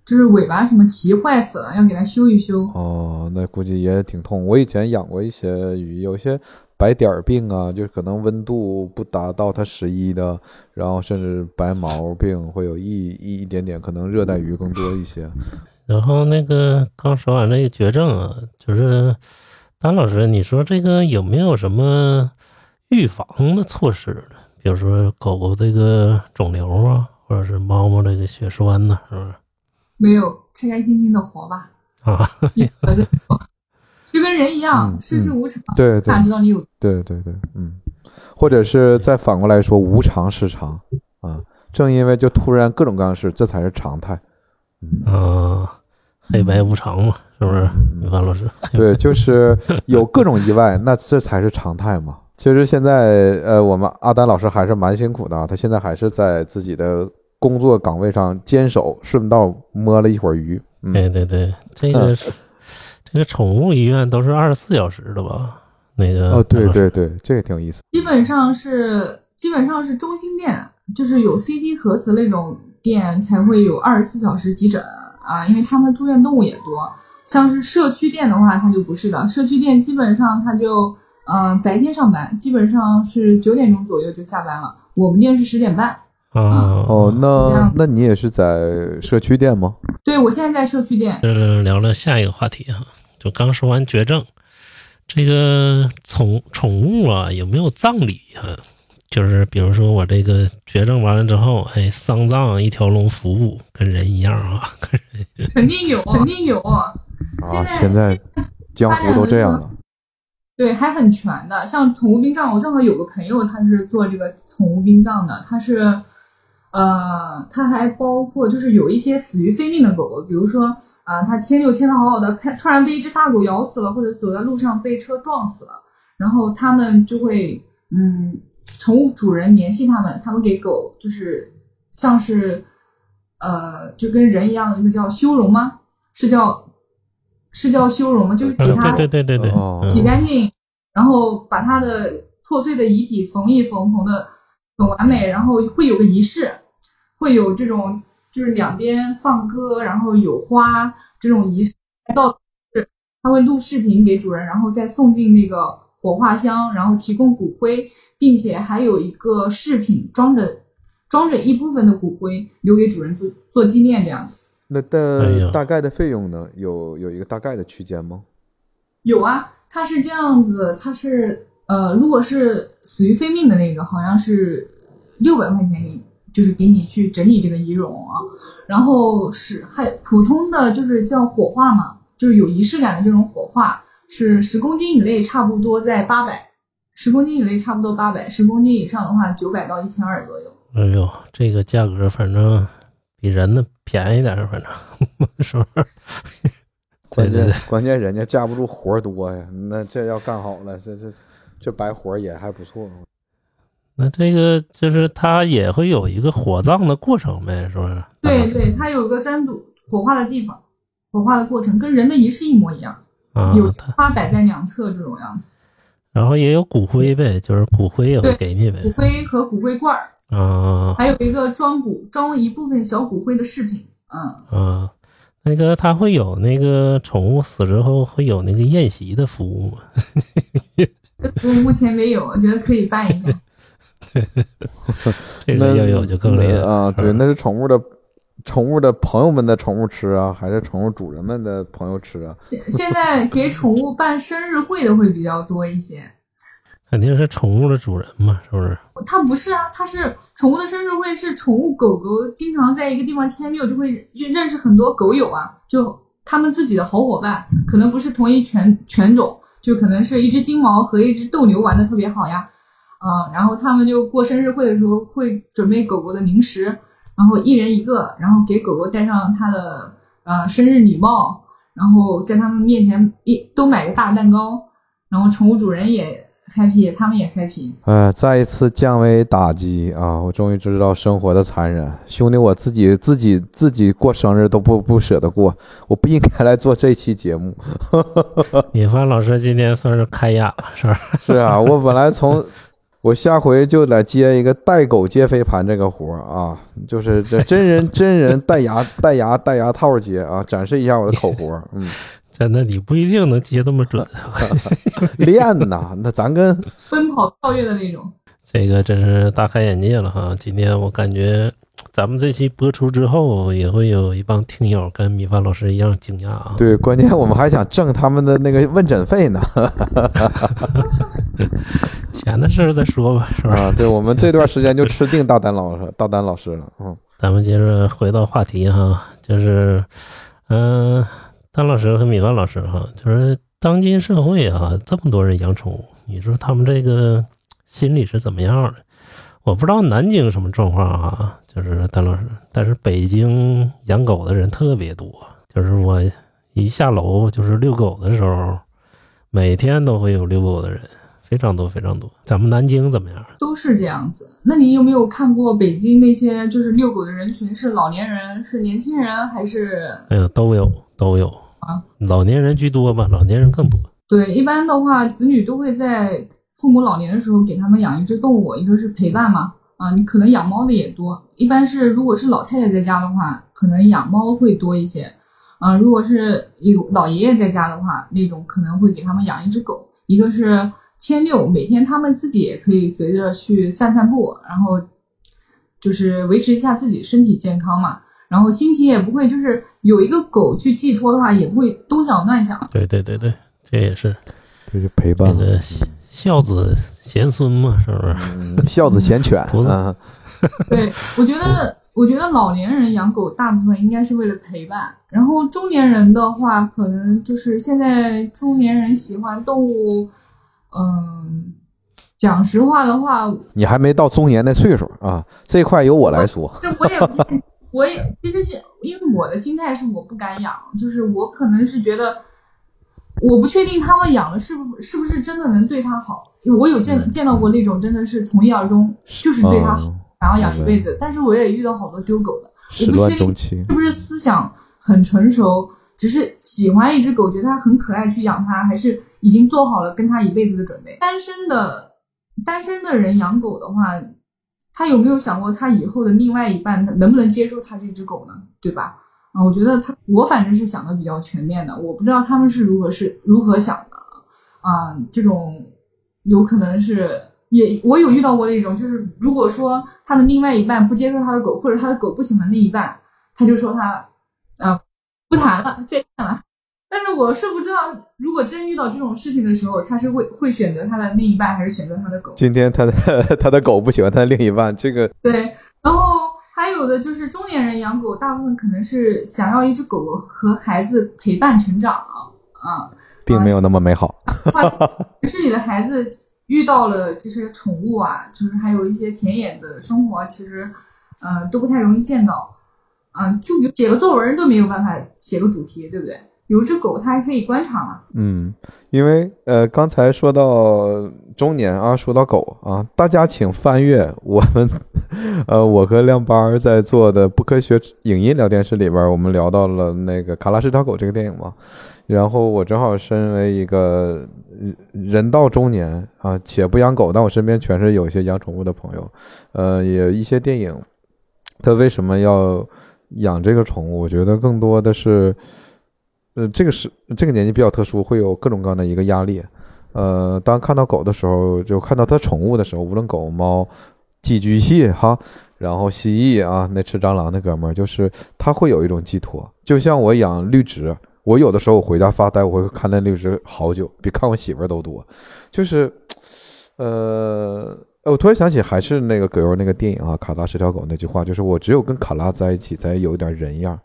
就是尾巴什么鳍坏死了，要给它修一修。哦，那估计也挺痛。我以前养过一些鱼，有些白点儿病啊，就是可能温度不达到它适宜的，然后甚至白毛病会有一一一点点，可能热带鱼更多一些。然后那个刚说完那个绝症啊，就是丹老师，你说这个有没有什么预防的措施呢？比如说狗狗这个肿瘤啊，或者是猫猫这个血栓呢，是不是？没有，开开心心的活吧，啊，就跟人一样，嗯世事无常，对对哪知道你有对对对，嗯，或者是再反过来说，无常是常啊。正因为就突然各种各样的事，这才是常态。啊，黑白无常嘛，是不是？米饭老师，对，就是有各种意外，那这才是常态嘛。其实现在，呃，我们阿丹老师还是蛮辛苦的啊，他现在还是在自己的工作岗位上坚守，顺道摸了一会儿鱼。嗯，对对对，这个是这个宠物医院都是二十四小时的吧？那个哦，对对对，这个挺有意思。基本上是基本上是中心店，就是有 CT 核磁那种店才会有二十四小时急诊啊，因为他们的住院动物也多。像是社区店的话，它就不是的，社区店基本上它就嗯、呃白天上班，基本上是九点钟左右就下班了，我们店是十点半。啊，哦，那那你也是在社区店吗？对，我现在在社区店。嗯聊聊下一个话题哈，就刚说完绝症，这个宠宠物啊有没有葬礼啊？就是比如说我这个绝症完了之后，哎，丧葬一条龙服务，跟人一样啊，跟人 肯定有，肯定有。啊，现在现在江湖都这样了。对，还很全的。像宠物殡葬，我正好有个朋友，他是做这个宠物殡葬的，他是，呃，他还包括就是有一些死于非命的狗狗，比如说，啊、他牵就牵的好好的，突突然被一只大狗咬死了，或者走在路上被车撞死了，然后他们就会，嗯，宠物主人联系他们，他们给狗就是像是，呃，就跟人一样的一个叫修容吗？是叫是叫修容吗？就是给它嗯，对对对对洗干净，然后把它的破碎的遗体缝一缝，缝的很完美，然后会有个仪式，会有这种就是两边放歌，然后有花这种仪式，到他会录视频给主人，然后再送进那个火化箱，然后提供骨灰，并且还有一个饰品装着装着一部分的骨灰留给主人做做纪念这样子。那的大概的费用呢？有有一个大概的区间吗？有啊，它是这样子，它是呃，如果是死于非命的那个，好像是六百块钱给，就是给你去整理这个仪容啊。然后是还普通的就是叫火化嘛，就是有仪式感的这种火化，是十公斤以内差不多在八百，十公斤以内差不多八百，十公斤以上的话九百到一千二左右。哎呦，这个价格反正比人的便宜点儿，反正是不是？关键关键人家架不住活多呀，那这要干好了，这这这白活也还不错。那这个就是它也会有一个火葬的过程呗，是不是？对对，它有个单独火化的地方，火化的过程跟人的仪式一模一样，啊，有它花摆在两侧这种样子。然后也有骨灰呗，就是骨灰也会给你呗骨。灰和骨灰罐儿，啊还有一个装骨装一部分小骨灰的饰品。嗯，啊，那个它会有那个宠物死之后会有那个宴席的服务吗？这服务目前没有，我觉得可以办一下。这个要有就更厉害那啊！对，嗯那是宠物的宠物的朋友们的宠物吃啊，还是宠物主人们的朋友吃啊？现在给宠物办生日会的会比较多一些。肯定是宠物的主人嘛，是不是？它不是啊，它是宠物的生日会，是宠物狗狗经常在一个地方牵遛，就会就认识很多狗友啊，就他们自己的好伙伴，可能不是同一犬犬种，就可能是一只金毛和一只斗牛玩的特别好呀，啊、然后他们就过生日会的时候会准备狗狗的零食，然后一人一个，然后给狗狗戴上它的呃生日礼帽，然后在他们面前一都买个大蛋糕，然后宠物主人也 happy，他们也 happy。呃，再一次降维打击啊！我终于知道生活的残忍。兄弟，我自己自己自己过生日都不不舍得过，我不应该来做这期节目。米饭老师今天算是开眼了，是吧？是啊，我本来从我下回就来接一个带狗接飞盘这个活儿啊，就是这真人真人带牙带牙带牙套接啊，展示一下我的口活儿。嗯，真的，你不一定能接那么准。练呐，那咱跟奔跑跳跃的那种。这个真是大开眼界了哈！今天我感觉咱们这期播出之后，也会有一帮听友跟米饭老师一样惊讶啊。对，关键我们还想挣他们的那个问诊费呢。钱的事儿再说吧，是吧？啊，对，我们这段时间就吃定大丹老师大丹老师了。嗯，咱们接着回到话题哈，就是，嗯、丹老师和米饭老师哈，就是当今社会啊，这么多人养宠物，你说他们这个心理是怎么样的？我不知道南京什么状况啊，就是丹老师，但是北京养狗的人特别多，就是我一下楼就是遛狗的时候，每天都会有遛狗的人，非常多非常多。咱们南京怎么样？都是这样子。那你有没有看过北京那些就是遛狗的人群是老年人、是年轻人还是？哎呀，都有都有啊，老年人居多吧，老年人更多。对，一般的话，子女都会在父母老年的时候给他们养一只动物，一个是陪伴嘛，啊，你可能养猫的也多。一般是如果是老太太在家的话，可能养猫会多一些。啊，如果是有老爷爷在家的话，那种可能会给他们养一只狗，一个是千六，每天他们自己也可以随着去散散步，然后就是维持一下自己身体健康嘛，然后心情也不会就是有一个狗去寄托的话，也不会东想乱想。对对对对，这也是这就陪这伴，个孝子贤孙嘛，是不是？嗯孝子贤犬，对，我觉得，我觉得老年人养狗大部分应该是为了陪伴，然后中年人的话，可能就是现在中年人喜欢动物，嗯，讲实话的话，你还没到中年那岁数啊，这块由我来说，这我也不太，我也其实是因为我的心态是我不敢养，就是我可能是觉得，我不确定他们养了是不是不是真的能对他好。我有见见到过那种真的是从一而终，就是对他好，嗯想要养一辈子。但是我也遇到好多丢狗的，我不确定是，不是思想很成熟，只是喜欢一只狗，觉得它很可爱去养它，还是已经做好了跟它一辈子的准备？单身的单身的人养狗的话，他有没有想过他以后的另外一半能不能接受他这只狗呢？对吧？啊，我觉得他我反正是想的比较全面的，我不知道他们是如何是如何想的啊，这种有可能是。也我有遇到过那种，就是如果说他的另外一半不接受他的狗，或者他的狗不喜欢另一半，他就说他不谈了，再 见了。但是我是不知道，如果真遇到这种事情的时候，他是会会选择他的另一半，还是选择他的狗？今天他的 他的狗不喜欢他的另一半，这个对，然后还有的就是中年人养狗，大部分可能是想要一只狗狗和孩子陪伴成长啊。并没有那么美好。话城市里的孩子遇到了这些宠物啊，就是还有一些田野的生活，其实呃都不太容易见到。嗯、就比如写个作文都没有办法写个主题，对不对？有一只狗它还可以观察嘛。嗯，因为呃，刚才说到中年啊，说到狗啊，大家请翻阅我们呃，我和亮班在做的不科学影音聊天室里边，我们聊到了那个《卡拉是条狗》这个电影嘛。然后我正好身为一个人到中年啊，且不养狗，但我身边全是有一些养宠物的朋友，呃，也有一些电影，他为什么要养这个宠物？我觉得更多的是。呃，这个是这个年纪比较特殊，会有各种各样的一个压力。呃，当看到狗的时候，就看到它宠物的时候，无论狗猫、寄居蟹哈，然后蜥蜴啊，那吃蟑螂那哥们儿，就是他会有一种寄托。就像我养绿植，我有的时候我回家发呆，我会看那绿植好久，比看我媳妇儿都多。就是，呃，我突然想起还是那个葛优那个电影啊，《卡拉是条狗》那句话，就是我只有跟卡拉在一起，才有一点人样。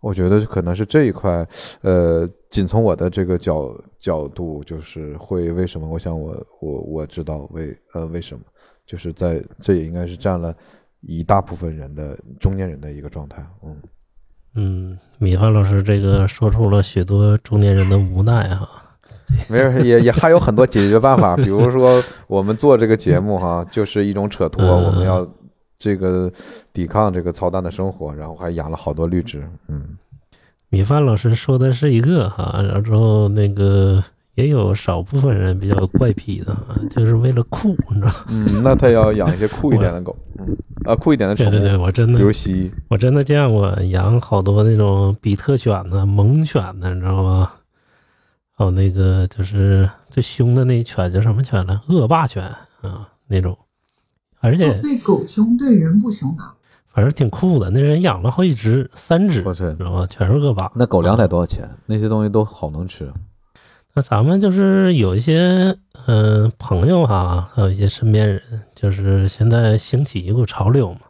我觉得可能是这一块，呃，仅从我的这个角角度，就是会为什么？我想我我我知道为呃为什么，就是在这也应该是占了一大部分人的中年人的一个状态，嗯，嗯，米饭老师这个说出了许多中年人的无奈哈。没事，也也还有很多解决办法，比如说我们做这个节目哈，就是一种扯脱，嗯我们要这个抵抗这个操蛋的生活，然后还养了好多绿植，嗯。米饭老师说的是一个哈，然后那个也有少部分人比较怪癖的哈，就是为了酷，你知道吗？嗯，那他要养一些酷一点的狗，嗯，啊，酷一点的宠物，对对对，我真的比如蜥蜴，我真的见过养好多那种比特犬的、猛犬的，你知道吗？还有那个就是最凶的那犬叫什么犬呢？恶霸犬啊，那种，而且对狗凶，对人不凶的。反正挺酷的。那人养了好几只，三只，我去知道吧？全是恶霸。那狗粮得多少钱？那些东西都好能吃。那咱们就是有一些嗯、呃朋友哈，还有一些身边人，就是现在兴起一股潮流嘛，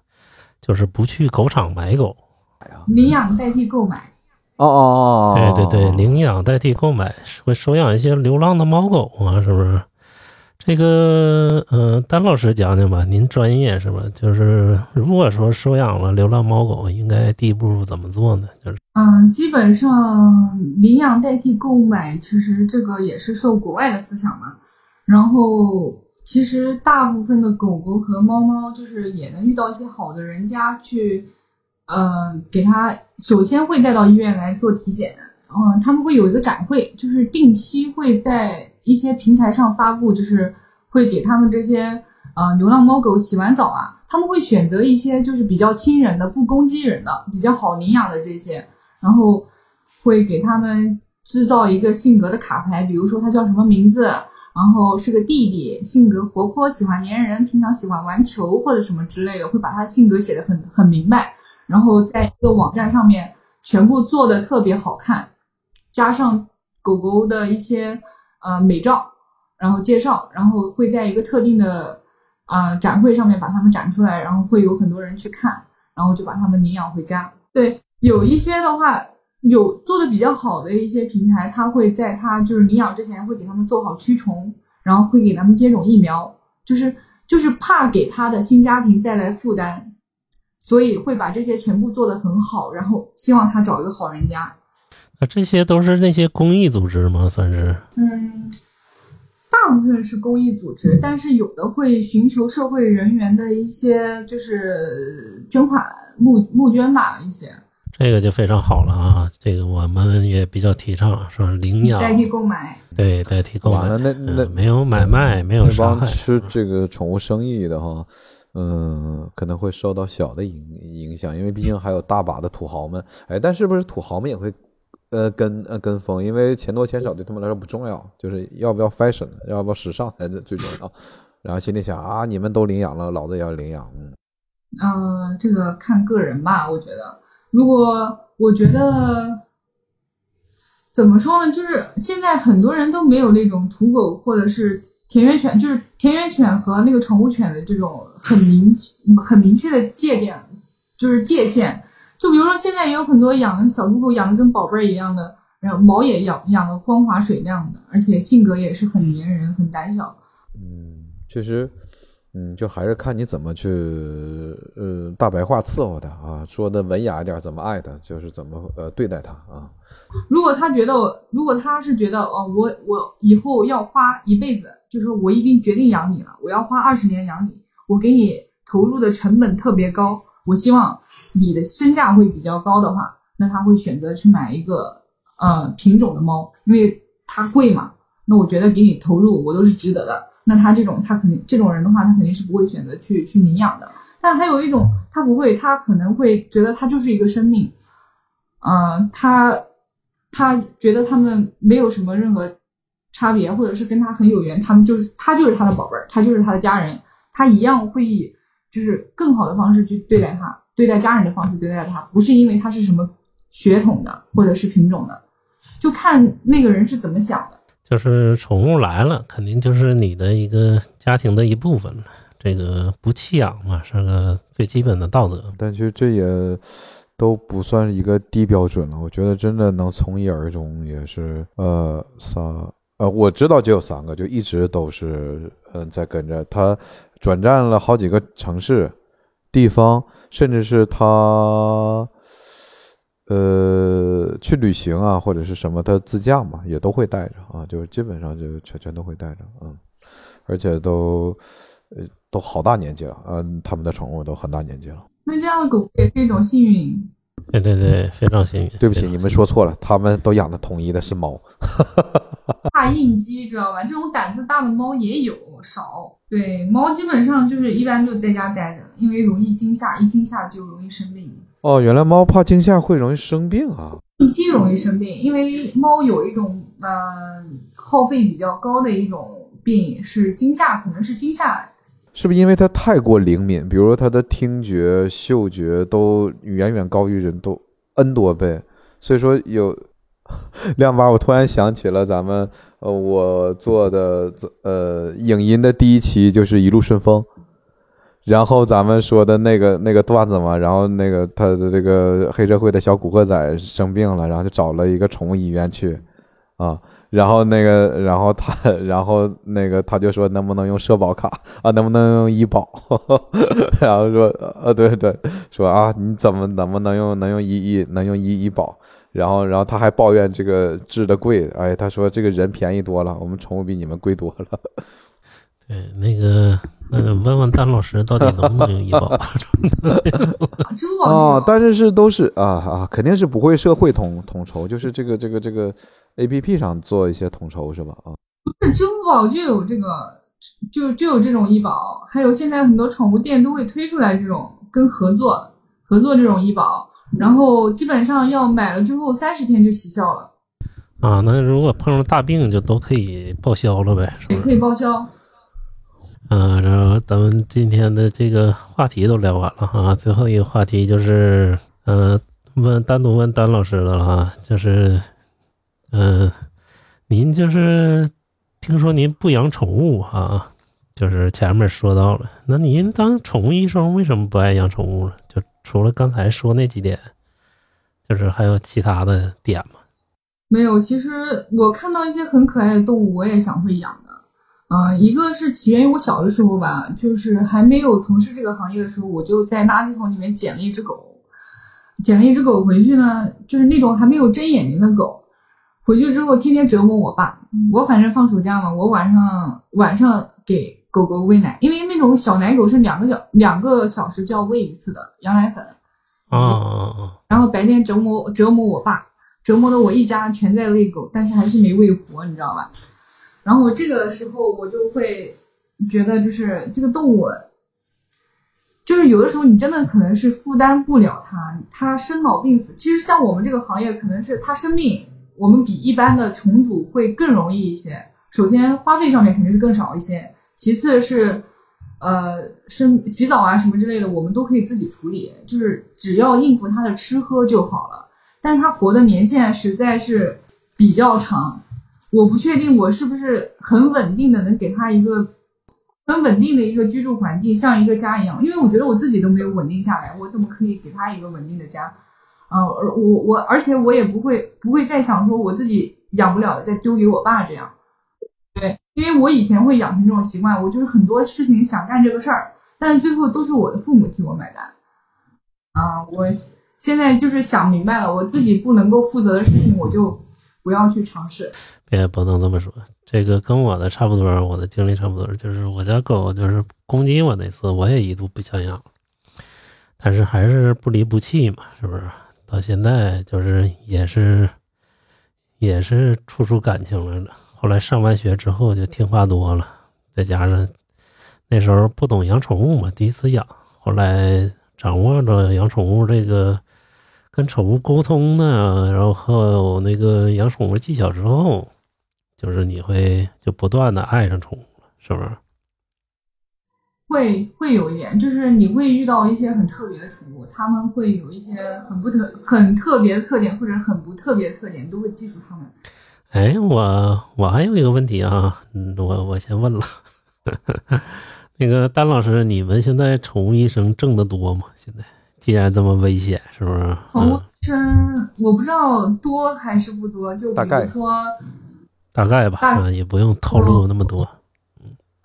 就是不去狗场买狗，领养代替购买，哦哦哦，对对对，领养代替购买，会收养一些流浪的猫狗啊，是不是？这个，嗯、丹老师讲讲吧，您专业是吧？就是如果说收养了流浪猫狗，应该第一步怎么做呢？就是，嗯，基本上领养代替购买，其实这个也是受国外的思想嘛。然后，其实大部分的狗狗和猫猫，就是也能遇到一些好的人家去，呃，给它首先会带到医院来做体检，嗯，他们会有一个展会，就是定期会在一些平台上发布，就是会给他们这些呃流浪猫狗洗完澡啊，他们会选择一些就是比较亲人的、不攻击人的、比较好领养的这些，然后会给他们制造一个性格的卡牌，比如说他叫什么名字，然后是个弟弟，性格活泼，喜欢粘人，平常喜欢玩球或者什么之类的，会把他性格写得很很明白。然后在一个网站上面全部做的特别好看，加上狗狗的一些呃美照，然后介绍，然后会在一个特定的呃展会上面把它们展出来，然后会有很多人去看，然后就把它们领养回家。对，有一些的话。有做的比较好的一些平台，它会在它就是领养之前会给他们做好驱虫，然后会给他们接种疫苗，就是就是怕给他的新家庭带来负担，所以会把这些全部做得很好，然后希望他找一个好人家。啊，这些都是那些公益组织吗？算是？嗯，大部分是公益组织，但是有的会寻求社会人员的一些就是捐款募募捐吧一些。这个就非常好了啊！这个我们也比较提倡，说领养代替购买，对，代替购买。那那没有买卖，没有伤害。吃这个宠物生意的哈，嗯，可能会受到小的影影响，因为毕竟还有大把的土豪们。哎，但是不是土豪们也会呃跟呃跟风？因为钱多钱少对他们来说不重要，就是要不要 fashion，要不要时尚才是最重要。然后心里想啊，你们都领养了，老子也要领养。嗯，呃，这个看个人吧，我觉得。如果我觉得怎么说呢，就是现在很多人都没有那种土狗或者是田园犬，就是田园犬和那个宠物犬的这种很明很明确的界点，就是界限。就比如说现在也有很多养小狗狗养的跟宝贝儿一样的，然后毛也养养的光滑水亮的，而且性格也是很粘人、很胆小。嗯，确实。嗯，就还是看你怎么去，呃，大白话伺候他啊，说的文雅一点，怎么爱他，就是怎么呃对待他啊。如果他觉得，如果他是觉得，哦，我我以后要花一辈子，就是我已经决定养你了，我要花二十年养你，我给你投入的成本特别高，我希望你的身价会比较高的话，那他会选择去买一个呃品种的猫，因为它贵嘛。那我觉得给你投入，我都是值得的。那他这种，他肯定这种人的话，他肯定是不会选择去去领养的。但还有一种，他不会，他可能会觉得他就是一个生命，嗯，他他觉得他们没有什么任何差别，或者是跟他很有缘，他们就是他就是他的宝贝儿，他就是他的家人，他一样会以就是更好的方式去对待他，对待家人的方式对待他，不是因为他是什么血统的或者是品种的，就看那个人是怎么想的。就是宠物来了，肯定就是你的一个家庭的一部分了。这个不弃养嘛，是个最基本的道德。但其实这也都不算是一个低标准了。我觉得真的能从一而终，也是呃仨呃，我知道就有三个，就一直都是嗯在跟着他，转战了好几个城市、地方，甚至是他。呃，去旅行啊，或者是什么，他自驾嘛，也都会带着啊，就是基本上就全全都会带着，嗯，而且都呃都好大年纪了，嗯，他们的宠物都很大年纪了。那这样的狗也是一种幸运。对对对，非常幸运。对不起，你们说错了，他们都养的统一的是猫。大应激，知道吧？这种胆子大的猫也有少。对，猫基本上就是一般就在家待着，因为容易惊吓，一惊吓就容易生病。哦，原来猫怕惊吓会容易生病啊！一激容易生病，因为猫有一种呃耗费比较高的一种病是惊吓，可能是惊吓。是不是因为它太过灵敏？比如说它的听觉、嗅觉都远远高于人都 n 多倍，所以说有 亮爸，我突然想起了咱们呃我做的呃影音的第一期就是一路顺风。然后咱们说的那个那个段子嘛，然后那个他的这个黑社会的小古惑仔生病了，然后就找了一个宠物医院去，啊，然后那个，然后他，然后那个他就说能不能用社保卡啊，能不能用医保，然后说，呃，对对，说啊，你怎么能不能用能用医医能用医医保，然后然后他还抱怨这个治的贵，哎，他说这个人便宜多了，我们宠物比你们贵多了。对，那个，嗯，问问丹老师到底能不能医保？支付宝啊，但是是都是啊啊，肯定是不会社会统统筹，就是这个这个这个 A P P 上做一些统筹是吧？啊，不是支付宝就有这个，就就有这种医保，还有现在很多宠物店都会推出来这种跟合作合作这种医保，然后基本上要买了之后三十天就起效了。啊，那如果碰上大病就都可以报销了呗，是吧？也可以报销。嗯，然后咱们今天的这个话题都聊完了哈，最后一个话题就是，呃，问单独问丹老师的了哈，就是，嗯、您就是听说您不养宠物哈，就是前面说到了，那您当宠物医生为什么不爱养宠物呢？就除了刚才说那几点，就是还有其他的点吗？没有，其实我看到一些很可爱的动物，我也想会养的。嗯、一个是起源于我小的时候吧，就是还没有从事这个行业的时候，我就在垃圾桶里面捡了一只狗，捡了一只狗回去呢，就是那种还没有睁眼睛的狗。回去之后天天折磨我爸，我反正放暑假嘛，我晚上晚上给狗狗喂奶，因为那种小奶狗是两个小两个小时就要喂一次的羊奶粉，啊啊啊！然后白天折磨折磨我爸，折磨的我一家全在喂狗，但是还是没喂活，你知道吧？然后这个时候我就会觉得，就是这个动物，就是有的时候你真的可能是负担不了它，它生老病死。其实像我们这个行业，可能是它生病，我们比一般的虫主会更容易一些。首先花费上面肯定是更少一些，其次是呃生洗澡啊什么之类的，我们都可以自己处理，就是只要应付它的吃喝就好了。但是它活的年限实在是比较长，我不确定我是不是很稳定的能给他一个很稳定的一个居住环境，像一个家一样。因为我觉得我自己都没有稳定下来，我怎么可以给他一个稳定的家？呃，而我我而且我也不会不会再想说我自己养不了的再丢给我爸这样。对，因为我以前会养成这种习惯，我就是很多事情想干这个事儿，但是最后都是我的父母替我买单。啊，我现在就是想明白了，我自己不能够负责的事情，我就不要去尝试。别不能这么说，这个跟我的差不多，我的经历差不多，就是我家狗就是攻击我那次，我也一度不想养，但是还是不离不弃嘛，是不是？到现在就是也是也是处处感情来了。后来上完学之后就听话多了，再加上那时候不懂养宠物嘛，第一次养，后来掌握了养宠物这个跟宠物沟通呢，然后还有那个养宠物技巧之后，就是你会就不断的爱上宠物了，是不是？会会有一点，就是你会遇到一些很特别的宠物，他们会有一些很不特很特别的特点，或者很不特别的特点，你都会记住他们。哎，我我还有一个问题啊，嗯，我我先问了，那个丹老师，你们现在宠物医生挣得多吗？现在既然这么危险，是不是？宠物嗯，医生我不知道多还是不多，就比大概如说大概吧，也不用透露那么多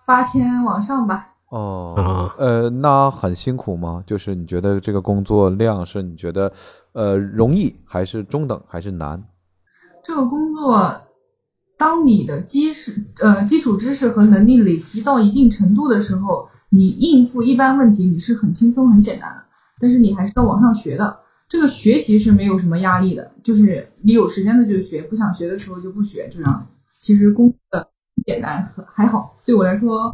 八千往上吧。哦啊。呃，那很辛苦吗？就是你觉得这个工作量是你觉得呃容易还是中等还是难？这个工作，当你的基础呃基础知识和能力累积到一定程度的时候，你应付一般问题你是很轻松很简单的，但是你还是要往上学的。这个学习是没有什么压力的，就是你有时间的就学，不想学的时候就不学，这样子。其实工作很简单，还好，对我来说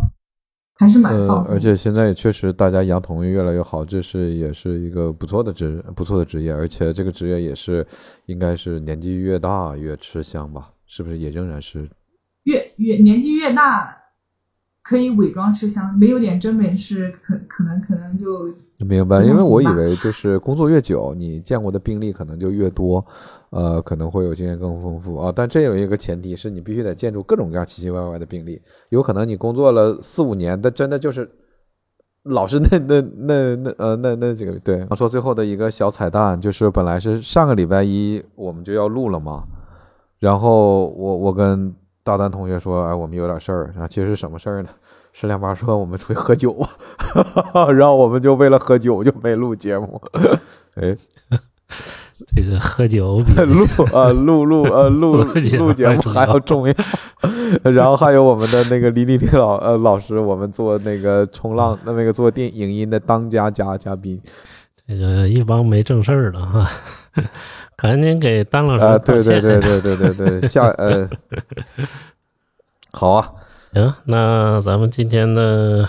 还是蛮呃放，松。而且现在也确实大家养宠物越来越好，这是也是一个不错的职不错的职业，而且这个职业也是应该是年纪越大越吃香吧？是不是也仍然是？越越年纪越大，可以伪装吃香，没有点真本事，可可能可能就明白，因为我以为就是工作越久，你见过的病例可能就越多，呃，可能会有经验更丰富啊。但这有一个前提是你必须得见住各种各样奇奇怪怪的病例，有可能你工作了四五年，但真的就是老是那那那那呃那那几个对。说最后的一个小彩蛋，就是本来是上个礼拜一我们就要录了嘛，然后我我跟大丹同学说，哎，我们有点事儿，然后其实什么事儿呢？石亮八说我们出去喝酒，然后我们就为了喝酒就没录节目，哎，这个喝酒比 录啊录录呃录 录节目录节目还要重要，然后还有我们的那个李李李老呃老师，我们做那个冲浪那那个做电影音的当家嘉嘉宾。这个一帮没正事儿的哈，赶紧给丹老师对对。对对对对对，下 呃，好啊，行，那咱们今天的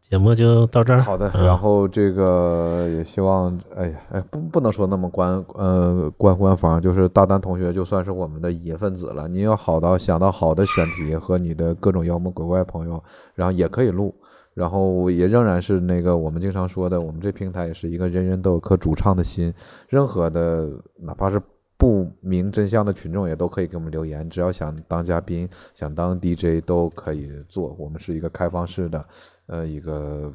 节目就到这儿。好的，嗯然后这个也希望，哎呀，哎，不不能说那么官呃官官方，就是大丹同学就算是我们的一分子了。你要好到想到好的选题和你的各种妖魔鬼怪朋友，然后也可以录，然后也仍然是那个我们经常说的，我们这平台也是一个人人都有颗主唱的心，任何的哪怕是。不明真相的群众也都可以给我们留言，只要想当嘉宾、想当 DJ 都可以做。我们是一个开放式的，呃，一个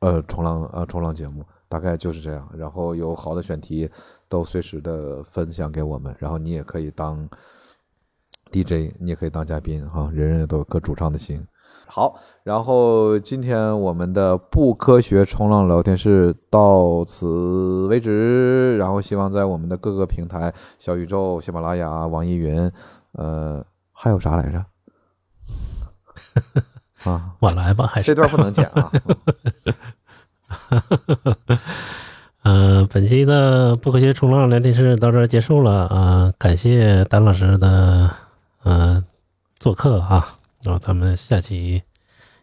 呃冲浪呃冲浪节目，大概就是这样。然后有好的选题都随时的分享给我们，然后你也可以当 DJ，你也可以当嘉宾哈，人人都有颗主唱的心。好，然后今天我们的不科学冲浪聊天室到此为止，然后希望在我们的各个平台，小宇宙、喜马拉雅、网易云，呃，还有啥来着？啊，晚来吧，还是这段不能剪啊。呃，本期的不科学冲浪聊天室到这儿结束了啊、感谢丹老师的呃做客啊，然后咱们下期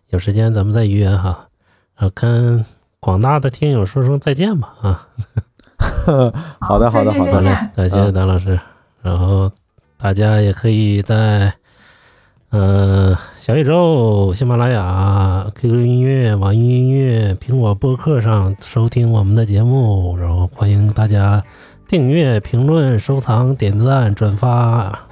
有时间咱们再约哈，然后跟广大的听友说声再见吧啊，好的，好的，好的。感谢丹老师，然后大家也可以在呃小宇宙、喜马拉雅、QQ 音乐、网易音乐、苹果播客上收听我们的节目，然后欢迎大家订阅、评论、收藏、点赞、转发，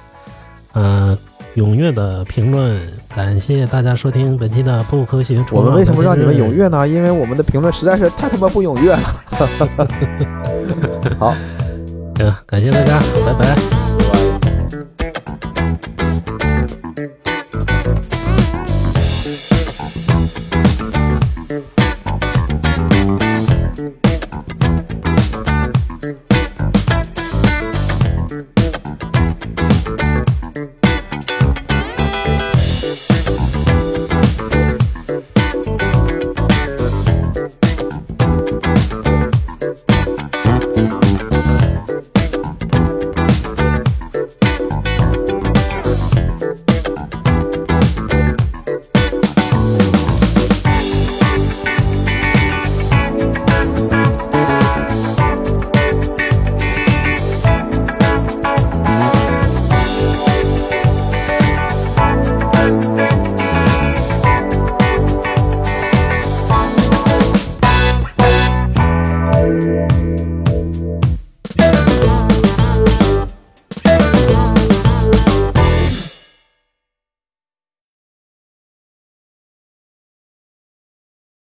嗯、踊跃的评论，感谢大家收听本期的不科学冲我们为什么让你们踊跃呢？因为我们的评论实在是太他妈不踊跃了。好。嗯，感谢大家，拜拜。